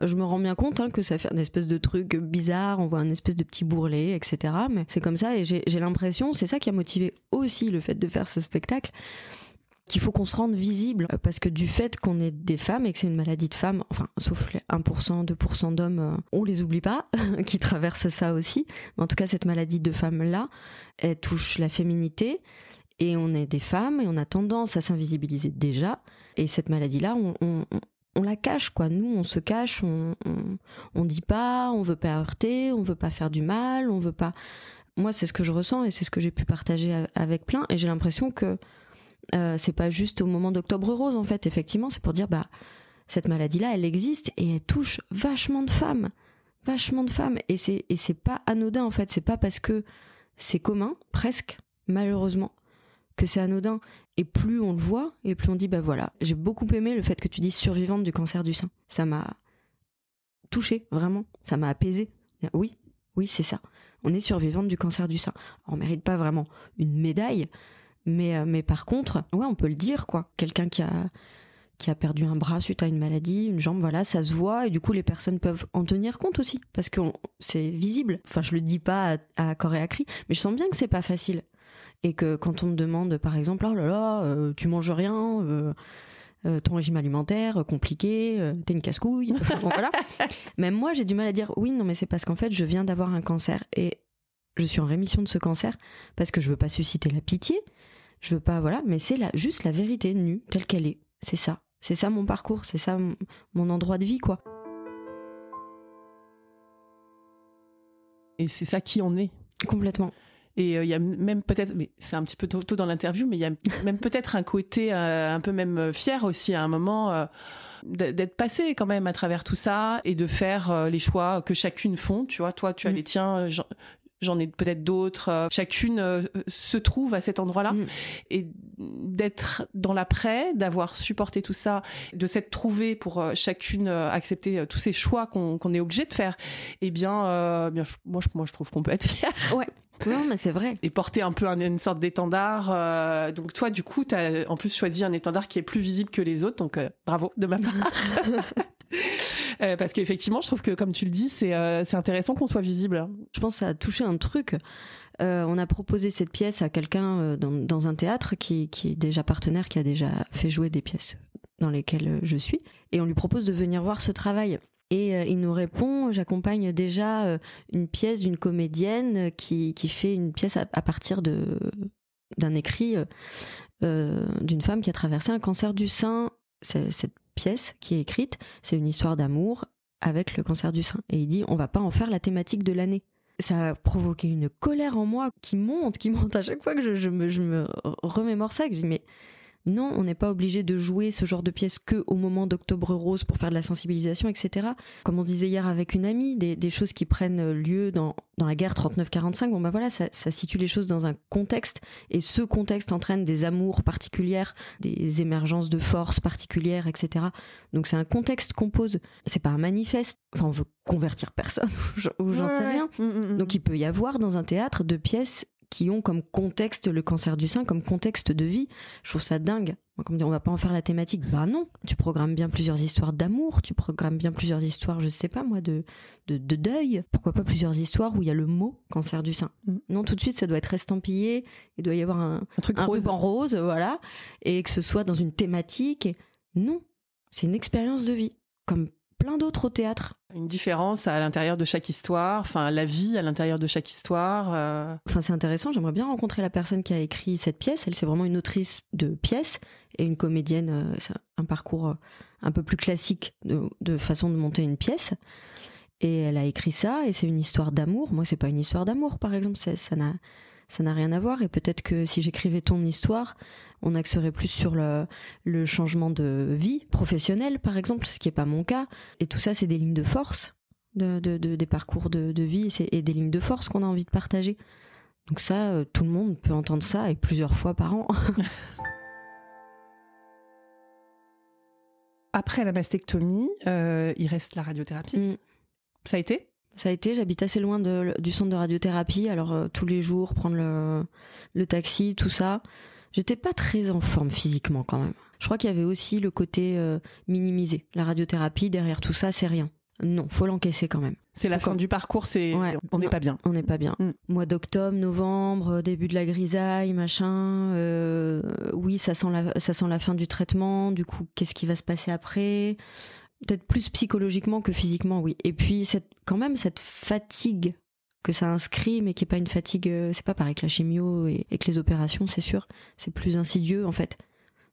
je me rends bien compte hein, que ça fait un espèce de truc bizarre on voit un espèce de petit bourrelet etc mais c'est comme ça et j'ai l'impression c'est ça qui a motivé aussi le fait de faire ce spectacle qu'il faut qu'on se rende visible euh, parce que du fait qu'on est des femmes et que c'est une maladie de femmes, enfin sauf les 1%, 2% d'hommes, euh, on les oublie pas, *laughs* qui traversent ça aussi. Mais en tout cas, cette maladie de femmes-là, elle touche la féminité et on est des femmes et on a tendance à s'invisibiliser déjà. Et cette maladie-là, on, on, on, la cache, quoi. Nous, on se cache, on, on, on dit pas, on veut pas heurter, on veut pas faire du mal, on veut pas. Moi, c'est ce que je ressens et c'est ce que j'ai pu partager avec plein. Et j'ai l'impression que euh, c'est pas juste au moment d'Octobre Rose en fait, effectivement, c'est pour dire bah cette maladie-là, elle existe et elle touche vachement de femmes, vachement de femmes et c'est et c'est pas anodin en fait, c'est pas parce que c'est commun presque malheureusement que c'est anodin et plus on le voit et plus on dit bah voilà, j'ai beaucoup aimé le fait que tu dises survivante du cancer du sein. Ça m'a touché vraiment, ça m'a apaisé. Oui, oui, c'est ça. On est survivante du cancer du sein. On mérite pas vraiment une médaille, mais, euh, mais par contre, ouais, on peut le dire, quoi. Quelqu'un qui a, qui a perdu un bras suite à une maladie, une jambe, voilà, ça se voit et du coup les personnes peuvent en tenir compte aussi parce que c'est visible. Enfin, je le dis pas à, à, corps et à cri, mais je sens bien que c'est pas facile et que quand on me demande, par exemple, oh là là, euh, tu manges rien. Euh, ton régime alimentaire compliqué, t'es une casse-couille. voilà. *laughs* Même moi, j'ai du mal à dire oui, non, mais c'est parce qu'en fait, je viens d'avoir un cancer et je suis en rémission de ce cancer parce que je veux pas susciter la pitié, je veux pas, voilà, mais c'est la, juste la vérité nue, telle qu'elle est. C'est ça. C'est ça mon parcours, c'est ça mon, endroit de vie, quoi. Et c'est ça qui en est. Complètement. Et euh, il y a même peut-être, mais c'est un petit peu tôt, dans l'interview, mais il y a *laughs* même peut-être un côté euh, un peu même euh, fier aussi à un moment d'être passé quand même à travers tout ça et de faire les choix que chacune font. Tu vois, toi, tu as mm. les tiens, j'en ai peut-être d'autres. Euh, chacune euh, se trouve à cet endroit-là. Mm. Et d'être dans l'après, d'avoir supporté tout ça, de s'être trouvé pour euh, chacune accepter tous ces choix qu'on est obligé de faire, eh bien, bien moi, je, moi, je trouve qu'on peut être fier. *laughs* Ouais. Non, mais c'est vrai. Et porter un peu une sorte d'étendard. donc toi, du coup, tu as en plus choisi un étendard qui est plus visible que les autres. Donc bravo de ma part. *laughs* Euh, parce qu'effectivement, je trouve que, comme tu le dis, c'est euh, intéressant qu'on soit visible. Je pense que ça a touché un truc. Euh, on a proposé cette pièce à quelqu'un dans, dans, un théâtre qui, qui, est déjà partenaire, qui a déjà fait jouer des pièces dans lesquelles je suis. Et on lui propose de venir voir ce travail. Et il nous répond, j'accompagne déjà une pièce d'une comédienne qui, qui, fait une pièce à, partir d'un écrit d'une femme qui a traversé un cancer du sein. Cette pièce qui est écrite, c'est une histoire d'amour avec le cancer du sein. Et il dit, on va pas en faire la thématique de l'année. Ça a provoqué une colère en moi qui monte, qui monte à chaque fois que je, me, remémore ça, que je dis, mais Non, on n'est pas obligé de jouer ce genre de pièce que au moment d'Octobre Rose pour faire de la sensibilisation, etc. Comme on se disait hier avec une amie, des, choses qui prennent lieu dans, dans la guerre 39-45, bon bah voilà, ça, ça, situe les choses dans un contexte, et ce contexte entraîne des amours particulières, des émergences de forces particulières, etc. Donc c'est un contexte qu'on pose, c'est pas un manifeste, enfin on veut convertir personne, *laughs* ou j'en sais rien. Mm, mm, mm. Donc il peut y avoir dans un théâtre de pièces qui ont comme contexte le cancer du sein, comme contexte de vie. Je trouve ça dingue. Comme dire, on va pas en faire la thématique. Bah non, tu programmes bien plusieurs histoires d'amour, tu programmes bien plusieurs histoires, je sais pas moi, de, de, deuil. Pourquoi pas plusieurs histoires où il y a le mot cancer du sein? Mm. Non, tout de suite, ça doit être estampillé. Il doit y avoir un, truc rose. en rose, voilà, et que ce soit dans une thématique. Non, c'est une expérience de vie, comme plein d'autres au théâtre. Une différence à l'intérieur de chaque histoire, enfin la vie à l'intérieur de chaque histoire. Euh. Enfin c'est intéressant, j'aimerais bien rencontrer la personne qui a écrit cette pièce. Elle c'est vraiment une autrice de pièces et une comédienne. Euh, c'est un parcours euh, un peu plus classique de, façon de monter une pièce. Et elle a écrit ça et c'est une histoire d'amour. Moi c'est pas une histoire d'amour par exemple, ça n'a ça n'a rien à voir. Et peut-être que si j'écrivais ton histoire, on axerait plus sur le, le changement de vie professionnelle, par exemple, ce qui n'est pas mon cas. Et tout ça, c'est des lignes de force, de, de, des parcours de, de vie et des lignes de force qu'on a envie de partager. Donc ça, euh, tout le monde peut entendre ça et plusieurs fois par an. *laughs* Après la mastectomie, euh, il reste la radiothérapie. Mm. Ça a été? Ça a été, j'habite assez loin de, du centre de radiothérapie, alors euh, tous les jours prendre le, le taxi, tout ça. J'étais pas très en forme physiquement quand même. Je crois qu'il y avait aussi le côté euh, minimisé. La radiothérapie, derrière tout ça, c'est rien. Non, faut l'encaisser quand même. C'est la fin du parcours, c'est on n'est pas bien. On n'est pas bien. Mm. Mois d'octobre, novembre, début de la grisaille, machin. Euh, oui, ça sent la ça sent la fin du traitement. Du coup, qu'est-ce qui va se passer après? Peut-être plus psychologiquement que physiquement, oui. Et puis cette, quand même cette fatigue que ça inscrit, mais qui est pas une fatigue, euh, c'est pas pareil que la chimio et, que les opérations, c'est sûr. C'est plus insidieux en fait.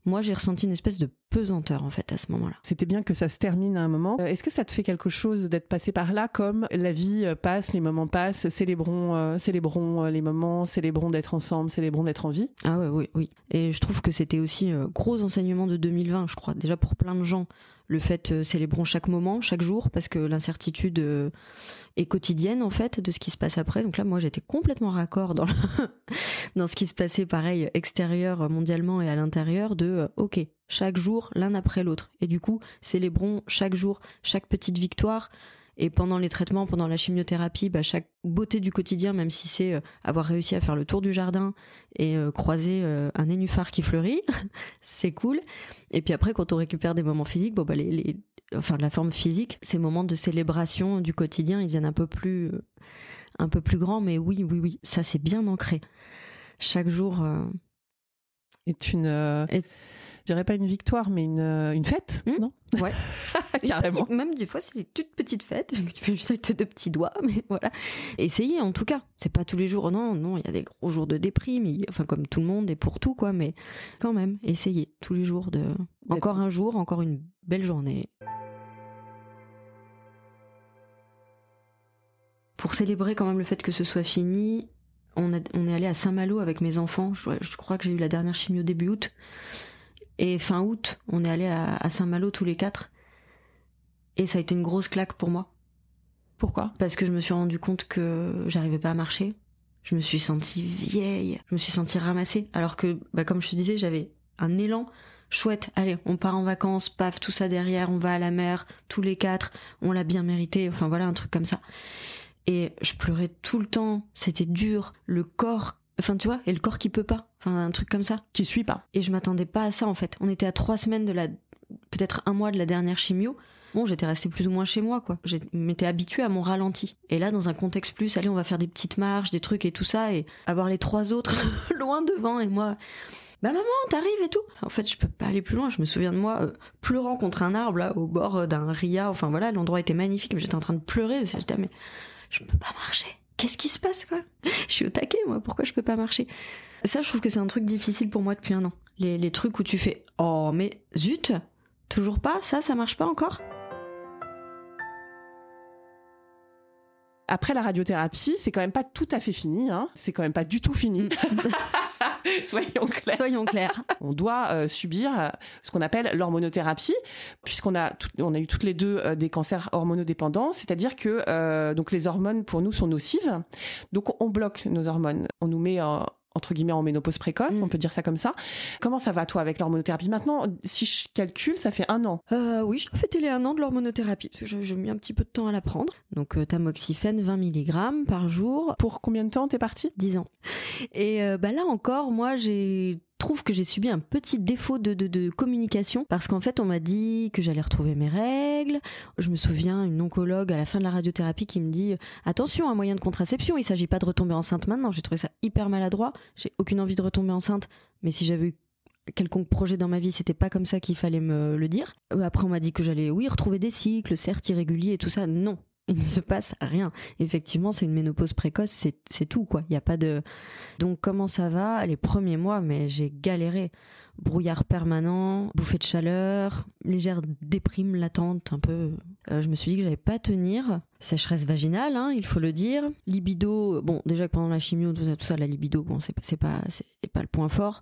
Moi, j'ai ressenti une espèce de pesanteur en fait à ce moment-là. C'était bien que ça se termine à un moment. Euh, est-ce que ça te fait quelque chose d'être passé par là, comme la vie euh, passe, les moments passent, célébrons, célébrons les moments, célébrons d'être ensemble, célébrons d'être en vie? Ah ouais, oui, oui. Et je trouve que c'était aussi gros enseignement de 2020, je crois. Déjà pour plein de gens, le fait euh, célébrons chaque moment, chaque jour, parce que l'incertitude euh, est quotidienne en fait de ce qui se passe après. Donc là, moi, j'étais complètement raccord dans *laughs* dans ce qui se passait, pareil, extérieur, mondialement et à l'intérieur, de euh, ok, chaque jour, l'un après l'autre. Et du coup, célébrons chaque jour, chaque petite victoire. Et pendant les traitements, pendant la chimiothérapie, bah, chaque beauté du quotidien, même si c'est euh, avoir réussi à faire le tour du jardin et euh, croiser euh, un nénuphar qui fleurit, *laughs* c'est cool. Et puis après, quand on récupère des moments physiques, bon bah les, les enfin la forme physique, ces moments de célébration du quotidien, ils viennent un peu plus, un peu plus grands. Mais oui, oui, oui, ça c'est bien ancré. Chaque jour est une dirais pas une victoire, mais une, euh, une fête, hmm non Ouais. *laughs* Carrément. même des fois, c'est des toutes petites fêtes *laughs* tu fais juste avec tes deux petits doigts, mais *laughs* voilà. Essayez en tout cas. C'est pas tous les jours, non, non, il y a des gros jours de déprime, enfin comme tout le monde et pour tout, quoi, mais quand même, essayez tous les jours de. Encore un jour, encore une belle journée. Pour célébrer quand même le fait que ce soit fini, on, on est allé à Saint-Malo avec mes enfants. Je, je crois que j'ai eu la dernière chimio début août. Et fin août, on est allé à, Saint-Malo tous les quatre. Et ça a été une grosse claque pour moi. Pourquoi? Parce que je me suis rendu compte que j'arrivais pas à marcher. Je me suis sentie vieille. Je me suis sentie ramassée. Alors que, bah, comme je te disais, j'avais un élan chouette. Allez, on part en vacances, paf, tout ça derrière, on va à la mer, tous les quatre, on l'a bien mérité. Enfin voilà, un truc comme ça. Et je pleurais tout le temps. C'était dur. Le corps Enfin, tu vois, et le corps qui peut pas. Enfin, un truc comme ça. Qui suit pas. Et je m'attendais pas à ça, en fait. On était à trois semaines de la, peut-être un mois de la dernière chimio. Bon, j'étais restée plus ou moins chez moi, quoi. Je m'étais habituée à mon ralenti. Et là, dans un contexte plus, allez, on va faire des petites marches, des trucs et tout ça, et avoir les trois autres *laughs* loin devant, et moi, bah maman, t'arrives et tout. En fait, je peux pas aller plus loin. Je me souviens de moi euh, pleurant contre un arbre là, au bord euh, d'un ria. Enfin voilà, l'endroit était magnifique, mais j'étais en train de pleurer. J'étais mais je peux pas marcher qu'est-ce qui se passe quoi? *laughs* Je suis au taquet moi, pourquoi je peux pas marcher? Ça je trouve que c'est un truc difficile pour moi depuis un an. Les, trucs où tu fais oh mais zut, toujours pas, ça ça marche pas encore? Après la radiothérapie, c'est quand même pas tout à fait fini. Hein. C'est quand même pas du tout fini. *laughs* Soyons clairs. Soyons clairs. On doit euh, subir euh, ce qu'on appelle l'hormonothérapie, puisqu'on a, tout- on a eu toutes les deux euh, des cancers hormonodépendants, c'est-à-dire que donc les hormones pour nous sont nocives. Donc on bloque nos hormones, on nous met en- entre guillemets en ménopause précoce, Mm. on peut dire ça comme ça. Comment ça va toi avec l'hormonothérapie? Maintenant, si je calcule, ça fait un an. Euh, oui, je fêter les un an de l'hormonothérapie, parce que je- j'ai mis un petit peu de temps à la prendre. Donc, euh, tamoxifène, 20 mg par jour, Pour combien de temps t'es parti 10 ans. Et euh, bah là encore, moi, j'ai trouve que j'ai subi un petit défaut de communication parce qu'en fait on m'a dit que j'allais retrouver mes règles. Je me souviens une oncologue à la fin de la radiothérapie qui me dit attention un moyen de contraception, il s'agit pas de retomber enceinte maintenant. J'ai trouvé ça hyper maladroit. J'ai aucune envie de retomber enceinte, mais si j'avais eu quelconque projet dans ma vie, c'était pas comme ça qu'il fallait me le dire. Euh, Après on m'a dit que j'allais oui retrouver des cycles, certes irréguliers et tout ça. Non, il ne se passe rien. Effectivement, c'est une ménopause précoce, c'est tout quoi. Il y a pas de donc comment ça va? Les premiers mois, mais j'ai galéré. Brouillard permanent, bouffée de chaleur, légère déprime latente un peu. Euh, je me suis dit que j'allais pas tenir. Sécheresse vaginale, hein, il faut le dire. Libido, bon déjà que pendant la chimio, tout ça, tout ça la libido, bon c'est pas pas pas le point fort.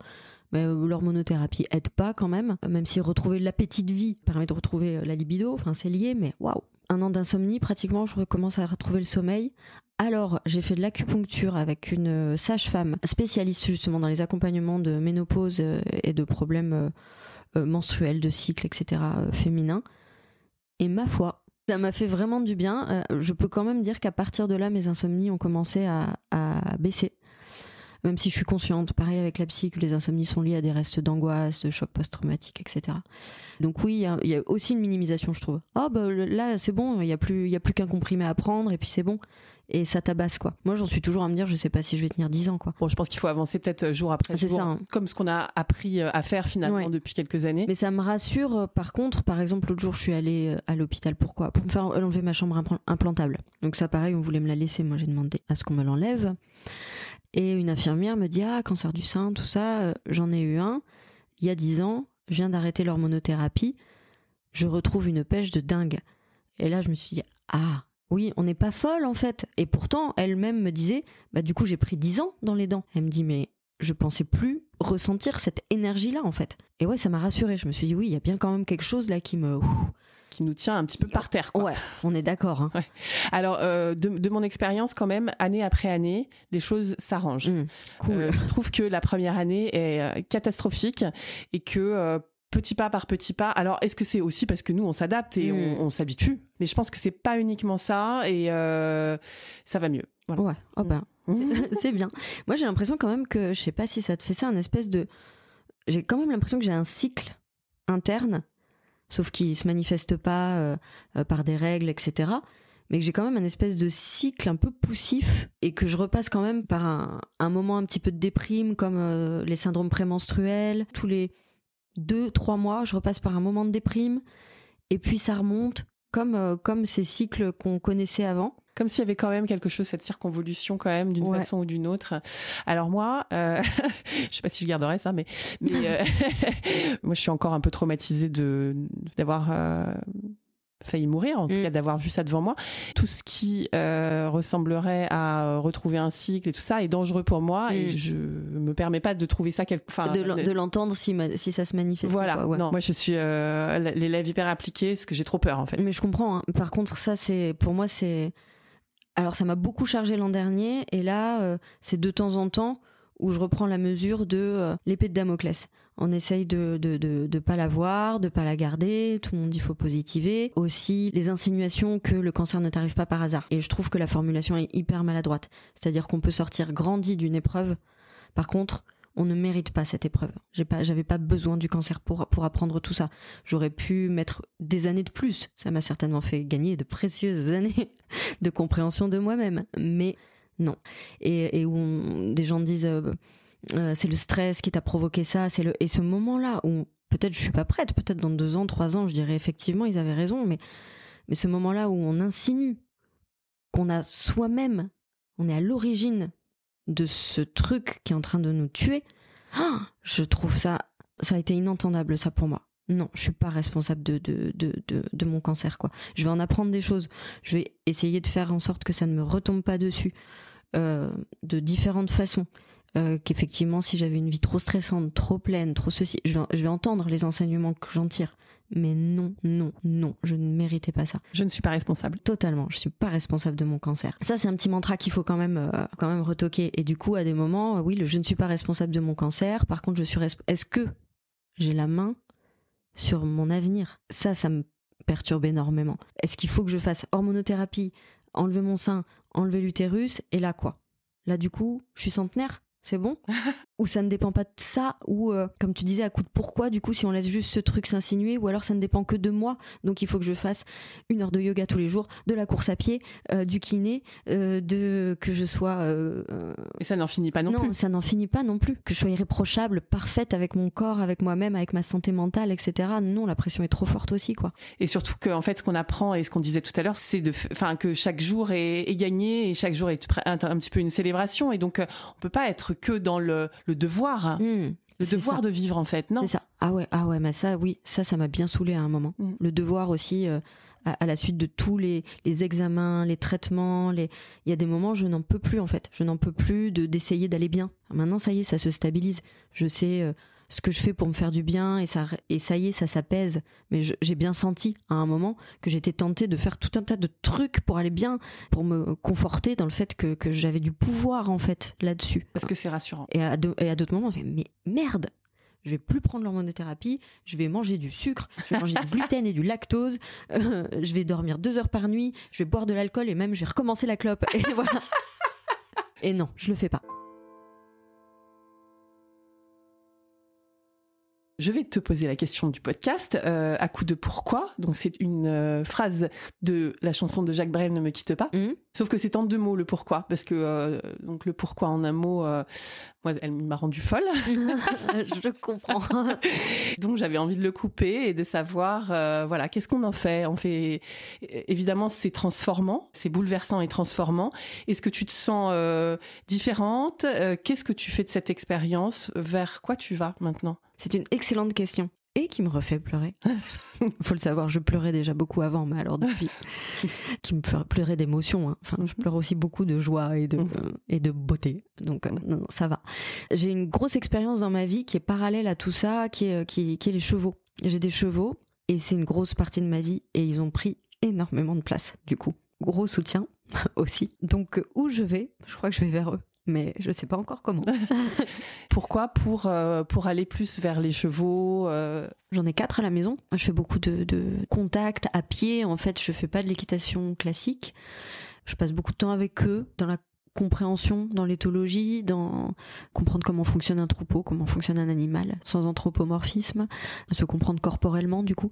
Mais euh, l'hormonothérapie aide pas quand même, même si retrouver l'appétit de vie permet de retrouver euh, la libido, enfin c'est lié, mais waouh Un an d'insomnie, pratiquement, je recommence à retrouver le sommeil. Alors, j'ai fait de l'acupuncture avec une euh, sage-femme spécialiste justement dans les accompagnements de ménopause euh, et de problèmes euh, menstruels, de cycle, etc. féminins. Et ma foi, ça m'a fait vraiment du bien. Je peux quand même dire qu'à partir de là, mes insomnies ont commencé à baisser. Même si je suis consciente, pareil avec la psy, que les insomnies sont liées à des restes d'angoisse, de choc post-traumatique, etc. Donc oui, il y a- y, aussi une minimisation, je trouve. Oh, bah là, c'est bon, il n'y a plus, il y a plus qu'un comprimé à prendre, et puis c'est bon. Et ça tabasse, quoi. Moi, j'en suis toujours à me dire, je sais pas si je vais tenir 10 ans, quoi. Bon, je pense qu'il faut avancer peut-être jour après C'est jour, ça, hein. comme ce qu'on a appris euh, à faire finalement Ouais. depuis quelques années. Mais ça me rassure, euh, par contre, par exemple, l'autre jour, je suis allée euh, à l'hôpital. Pourquoi? Pour me faire enlever ma chambre impl- implantable. Donc ça, pareil, on voulait me la laisser. Moi, j'ai demandé à ce qu'on me l'enlève. Et une infirmière me dit, ah, cancer du sein, tout ça, euh, j'en ai eu un. Il y a 10 ans, je viens d'arrêter l'hormonothérapie. Je retrouve une pêche de dingue. Et là, je me suis dit, ah, oui, on n'est pas folle, en fait. Et pourtant, elle-même me disait, bah, du coup, j'ai pris 10 ans dans les dents. Elle me dit, mais je pensais plus ressentir cette énergie-là, en fait. Et ouais, ça m'a rassurée. Je me suis dit, oui, il y a bien quand même quelque chose là qui me. Qui nous tient un petit peu par terre. quoi. Ouais, on est d'accord. Hein. Alors, euh, de, de mon expérience, quand même, année après année, les choses s'arrangent. Mmh, cool. Euh, je trouve que la première année est euh, catastrophique et que euh, petit pas par petit pas. Alors, est-ce que c'est aussi parce que nous, on s'adapte et Mm. on, on s'habitue? Mais je pense que c'est pas uniquement ça et euh, ça va mieux. Voilà. Ouais, oh ben, *laughs* *laughs* c'est bien. Moi, j'ai l'impression quand même que, je sais pas si ça te fait ça, un espèce de. J'ai quand même l'impression que j'ai un cycle interne, sauf qu'il se manifeste pas euh, euh, par des règles, etc. Mais que j'ai quand même un espèce de cycle un peu poussif et que je repasse quand même par un, un moment un petit peu de déprime, comme les syndromes prémenstruels. Tous les deux, trois mois, je repasse par un moment de déprime et puis ça remonte, comme, euh, comme ces cycles qu'on connaissait avant. Comme s'il y avait quand même quelque chose, cette circonvolution quand même, d'une Ouais. façon ou d'une autre. Alors moi, euh, *laughs* je sais pas si je garderai ça, mais, mais euh, *laughs* moi je suis encore un peu traumatisée de d'avoir euh, failli mourir, en tout Mm. cas d'avoir vu ça devant moi. Tout ce qui euh, ressemblerait à euh, retrouver un cycle et tout ça est dangereux pour moi et Mm. je me permets pas de trouver ça quelque. Enfin, de l'en- de l'entendre si, si ça se manifeste. voilà. quoi, ouais. Non, moi je suis euh, l'élève hyper appliqué, parce que j'ai trop peur en fait. Mais je comprends. hein. Par contre, ça, c'est pour moi, c'est. Alors, ça m'a beaucoup chargé l'an dernier, et là, euh, c'est de temps en temps où je reprends la mesure de l'épée de Damoclès. On essaye de de, de pas la voir, de pas la garder. Tout le monde dit faut positiver. Aussi, les insinuations que le cancer ne t'arrive pas par hasard. Et je trouve que la formulation est hyper maladroite. C'est-à-dire qu'on peut sortir grandi d'une épreuve. Par contre, on ne mérite pas cette épreuve. J'ai pas, j'avais pas besoin du cancer pour pour apprendre tout ça. J'aurais pu mettre des années de plus. Ça m'a certainement fait gagner de précieuses *laughs* années de compréhension de moi-même. Mais non. Et, et où on- des gens disent euh, euh, c'est le stress qui t'a provoqué ça. C'est le et ce moment-là où peut-être je suis pas prête. Peut-être dans deux ans, trois ans, je dirais effectivement ils avaient raison. Mais mais ce moment-là où on insinue qu'on a soi-même, on est à l'origine de ce truc qui est en train de nous tuer. ah, je trouve ça, ça a été inentendable ça pour moi. Non, je suis pas responsable de, de, de, de, mon cancer, quoi. Je vais en apprendre des choses. Je vais essayer de faire en sorte que ça ne me retombe pas dessus euh, de différentes façons. Euh, qu'effectivement, si j'avais une vie trop stressante, trop pleine, trop ceci, je vais, je vais entendre les enseignements que j'en tire. Mais non, non, non, je ne méritais pas ça. Je ne suis pas responsable. Totalement, je suis pas responsable de mon cancer. Ça, c'est un petit mantra qu'il faut quand même, euh, quand même retoquer. Et du coup, à des moments, euh, oui, le je ne suis pas responsable de mon cancer. Par contre, je suis. Est-ce que j'ai la main sur mon avenir? Ça, ça me perturbe énormément. Est-ce qu'il faut que je fasse hormonothérapie, enlever mon sein, enlever l'utérus, et là quoi? Là, du coup, je suis centenaire? C'est bon Ou ça ne dépend pas de ça Ou, euh, comme tu disais, à coup de pourquoi, du coup, si on laisse juste ce truc s'insinuer Ou alors ça ne dépend que de moi Donc il faut que je fasse une heure de yoga tous les jours, de la course à pied, euh, du kiné, euh, de que je sois... Et ça n'en finit pas non, non, plus. ça n'en finit pas non plus. Que je sois irréprochable, parfaite avec mon corps, avec moi-même, avec ma santé mentale, etc. Non, la pression est trop forte aussi, quoi. Et surtout que, en fait, ce qu'on apprend et ce qu'on disait tout à l'heure, c'est de, enfin, que chaque jour est, est gagné et chaque jour est un, un petit peu une célébration. Et donc, on peut pas être que dans le, le devoir, Hmm, le devoir ça. de vivre, en fait. Non. C'est ça. Ah ouais, ah ouais, mais ça, oui, ça, ça m'a bien saoulé à un moment. Mm. Le devoir aussi, euh, à, à la suite de tous les, les examens, les traitements, les, il y a des moments, je n'en peux plus en fait. Je n'en peux plus de d'essayer d'aller bien. Maintenant, ça y est, ça se stabilise. Je sais euh, ce que je fais pour me faire du bien et ça, et ça y est, ça s'apaise. Mais j'ai bien senti à un moment que j'étais tentée de faire tout un tas de trucs pour aller bien, pour me conforter dans le fait que, que j'avais du pouvoir en fait là-dessus. Parce que c'est rassurant. Et à, d'autres moments, mais merde, je vais plus prendre l'hormonothérapie, je vais manger du sucre, je vais manger du *laughs* gluten et du lactose, euh, je vais dormir deux heures par nuit, je vais boire de l'alcool et même je vais recommencer la clope. Et voilà. *laughs* Et non, je le fais pas. Je vais te poser la question du podcast euh, à coup de pourquoi. Donc, c'est une euh, phrase de la chanson de Jacques Brel, Ne me quitte pas. Hum Sauf que c'est en deux mots le pourquoi, parce que euh, donc le pourquoi en un mot, euh, moi, elle m'a rendu folle. *laughs* je comprends. *laughs* Donc j'avais envie de le couper et de savoir, euh, voilà, qu'est-ce qu'on en fait? On fait, évidemment, c'est transformant, c'est bouleversant et transformant. Est-ce que tu te sens euh, différente? Euh, Qu'est-ce que tu fais de cette expérience? Vers quoi tu vas maintenant? C'est une excellente question. Et qui me refait pleurer. *laughs* Faut le savoir, je pleurais déjà beaucoup avant, mais alors depuis, *laughs* qui me fait pleurer d'émotion. hein. Enfin, je pleure aussi beaucoup de joie et de, Mhm. euh, et de beauté. Donc, euh, non, non, ça va. J'ai une grosse expérience dans ma vie qui est parallèle à tout ça, qui est, euh, qui, qui est les chevaux. J'ai des chevaux et c'est une grosse partie de ma vie et ils ont pris énormément de place, du coup. Gros soutien *laughs* aussi. Donc, où je vais, je crois que je vais vers eux. Mais je sais pas encore comment. *laughs* Pourquoi Pour euh, pour aller plus vers les chevaux. euh, J'en ai quatre à la maison. Je fais beaucoup de, de contacts à pied. En fait, je fais pas de l'équitation classique. Je passe beaucoup de temps avec eux dans la compréhension, dans l'éthologie, dans comprendre comment fonctionne un troupeau, comment fonctionne un animal, sans anthropomorphisme, se comprendre corporellement du coup,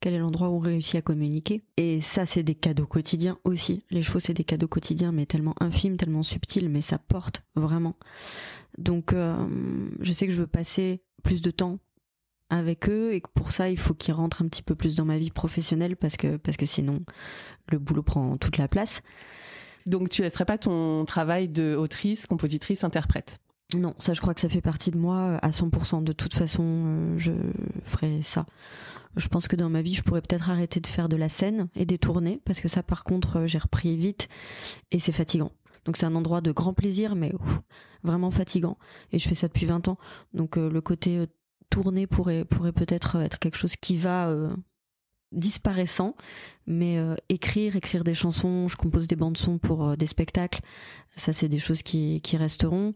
quel est l'endroit où on réussit à communiquer. Et ça, c'est des cadeaux quotidiens aussi. Les chevaux, c'est des cadeaux quotidiens, mais tellement infimes, tellement subtils, mais ça porte vraiment. Donc, euh, je sais que je veux passer plus de temps avec eux et que pour ça il faut qu'ils rentrent un petit peu plus dans ma vie professionnelle parce que parce que sinon le boulot prend toute la place. Donc tu laisserais pas ton travail de autrice, compositrice, interprète? Non, ça je crois que ça fait partie de moi euh, à 100%. De toute façon, euh, je ferai ça. Je pense que dans ma vie, je pourrais peut-être arrêter de faire de la scène et des tournées parce que ça par contre, euh, j'ai repris vite et c'est fatigant. Donc c'est un endroit de grand plaisir mais vraiment fatigant et je fais ça depuis 20 ans. Donc le côté tournée pourrait pourrait peut-être être quelque chose qui va disparaissant, mais euh, écrire, écrire des chansons, je compose des bandes son pour euh, des spectacles, ça c'est des choses qui, qui resteront,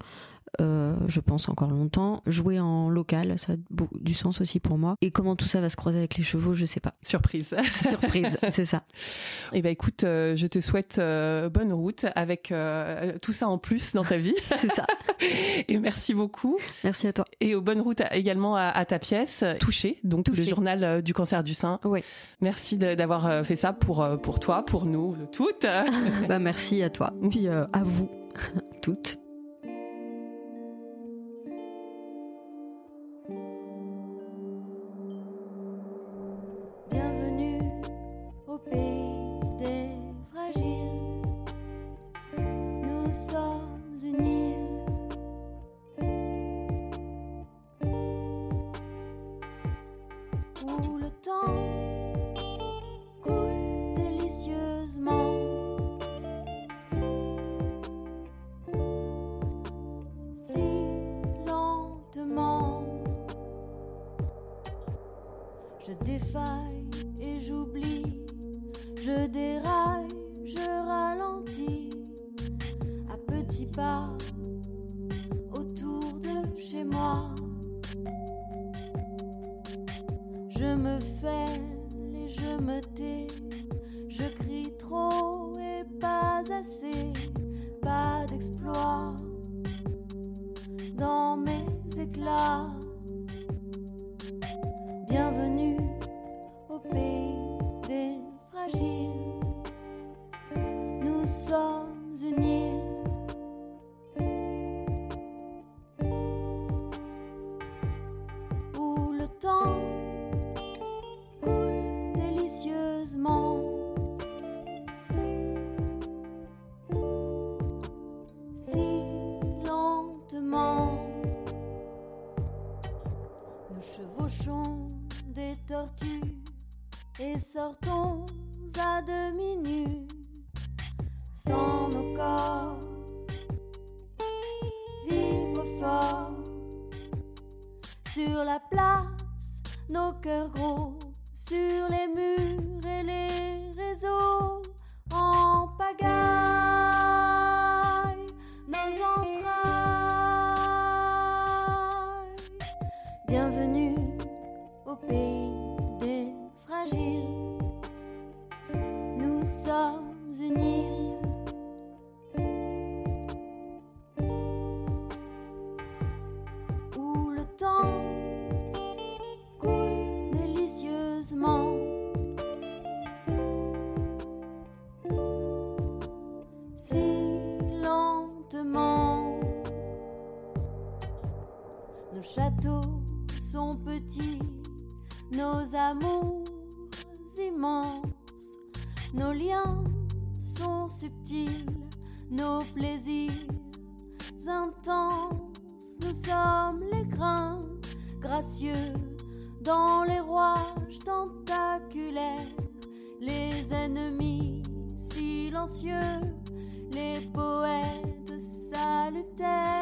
euh, je pense encore longtemps. Jouer en local, ça a du sens aussi pour moi. Et comment tout ça va se croiser avec les chevaux, je sais pas. Surprise. *laughs* Surprise, c'est ça. Eh ben écoute, euh, je te souhaite euh, bonne route avec tout ça en plus dans ta vie. *laughs* C'est ça. *laughs* Et merci beaucoup. Merci à toi. Et aux bonnes routes également à, à ta pièce, Touché, donc Touché. le journal du cancer du sein. Oui. Merci d'avoir fait ça pour, pour toi, pour nous toutes. Bah merci à toi. Puis à vous toutes. les poètes salutaires.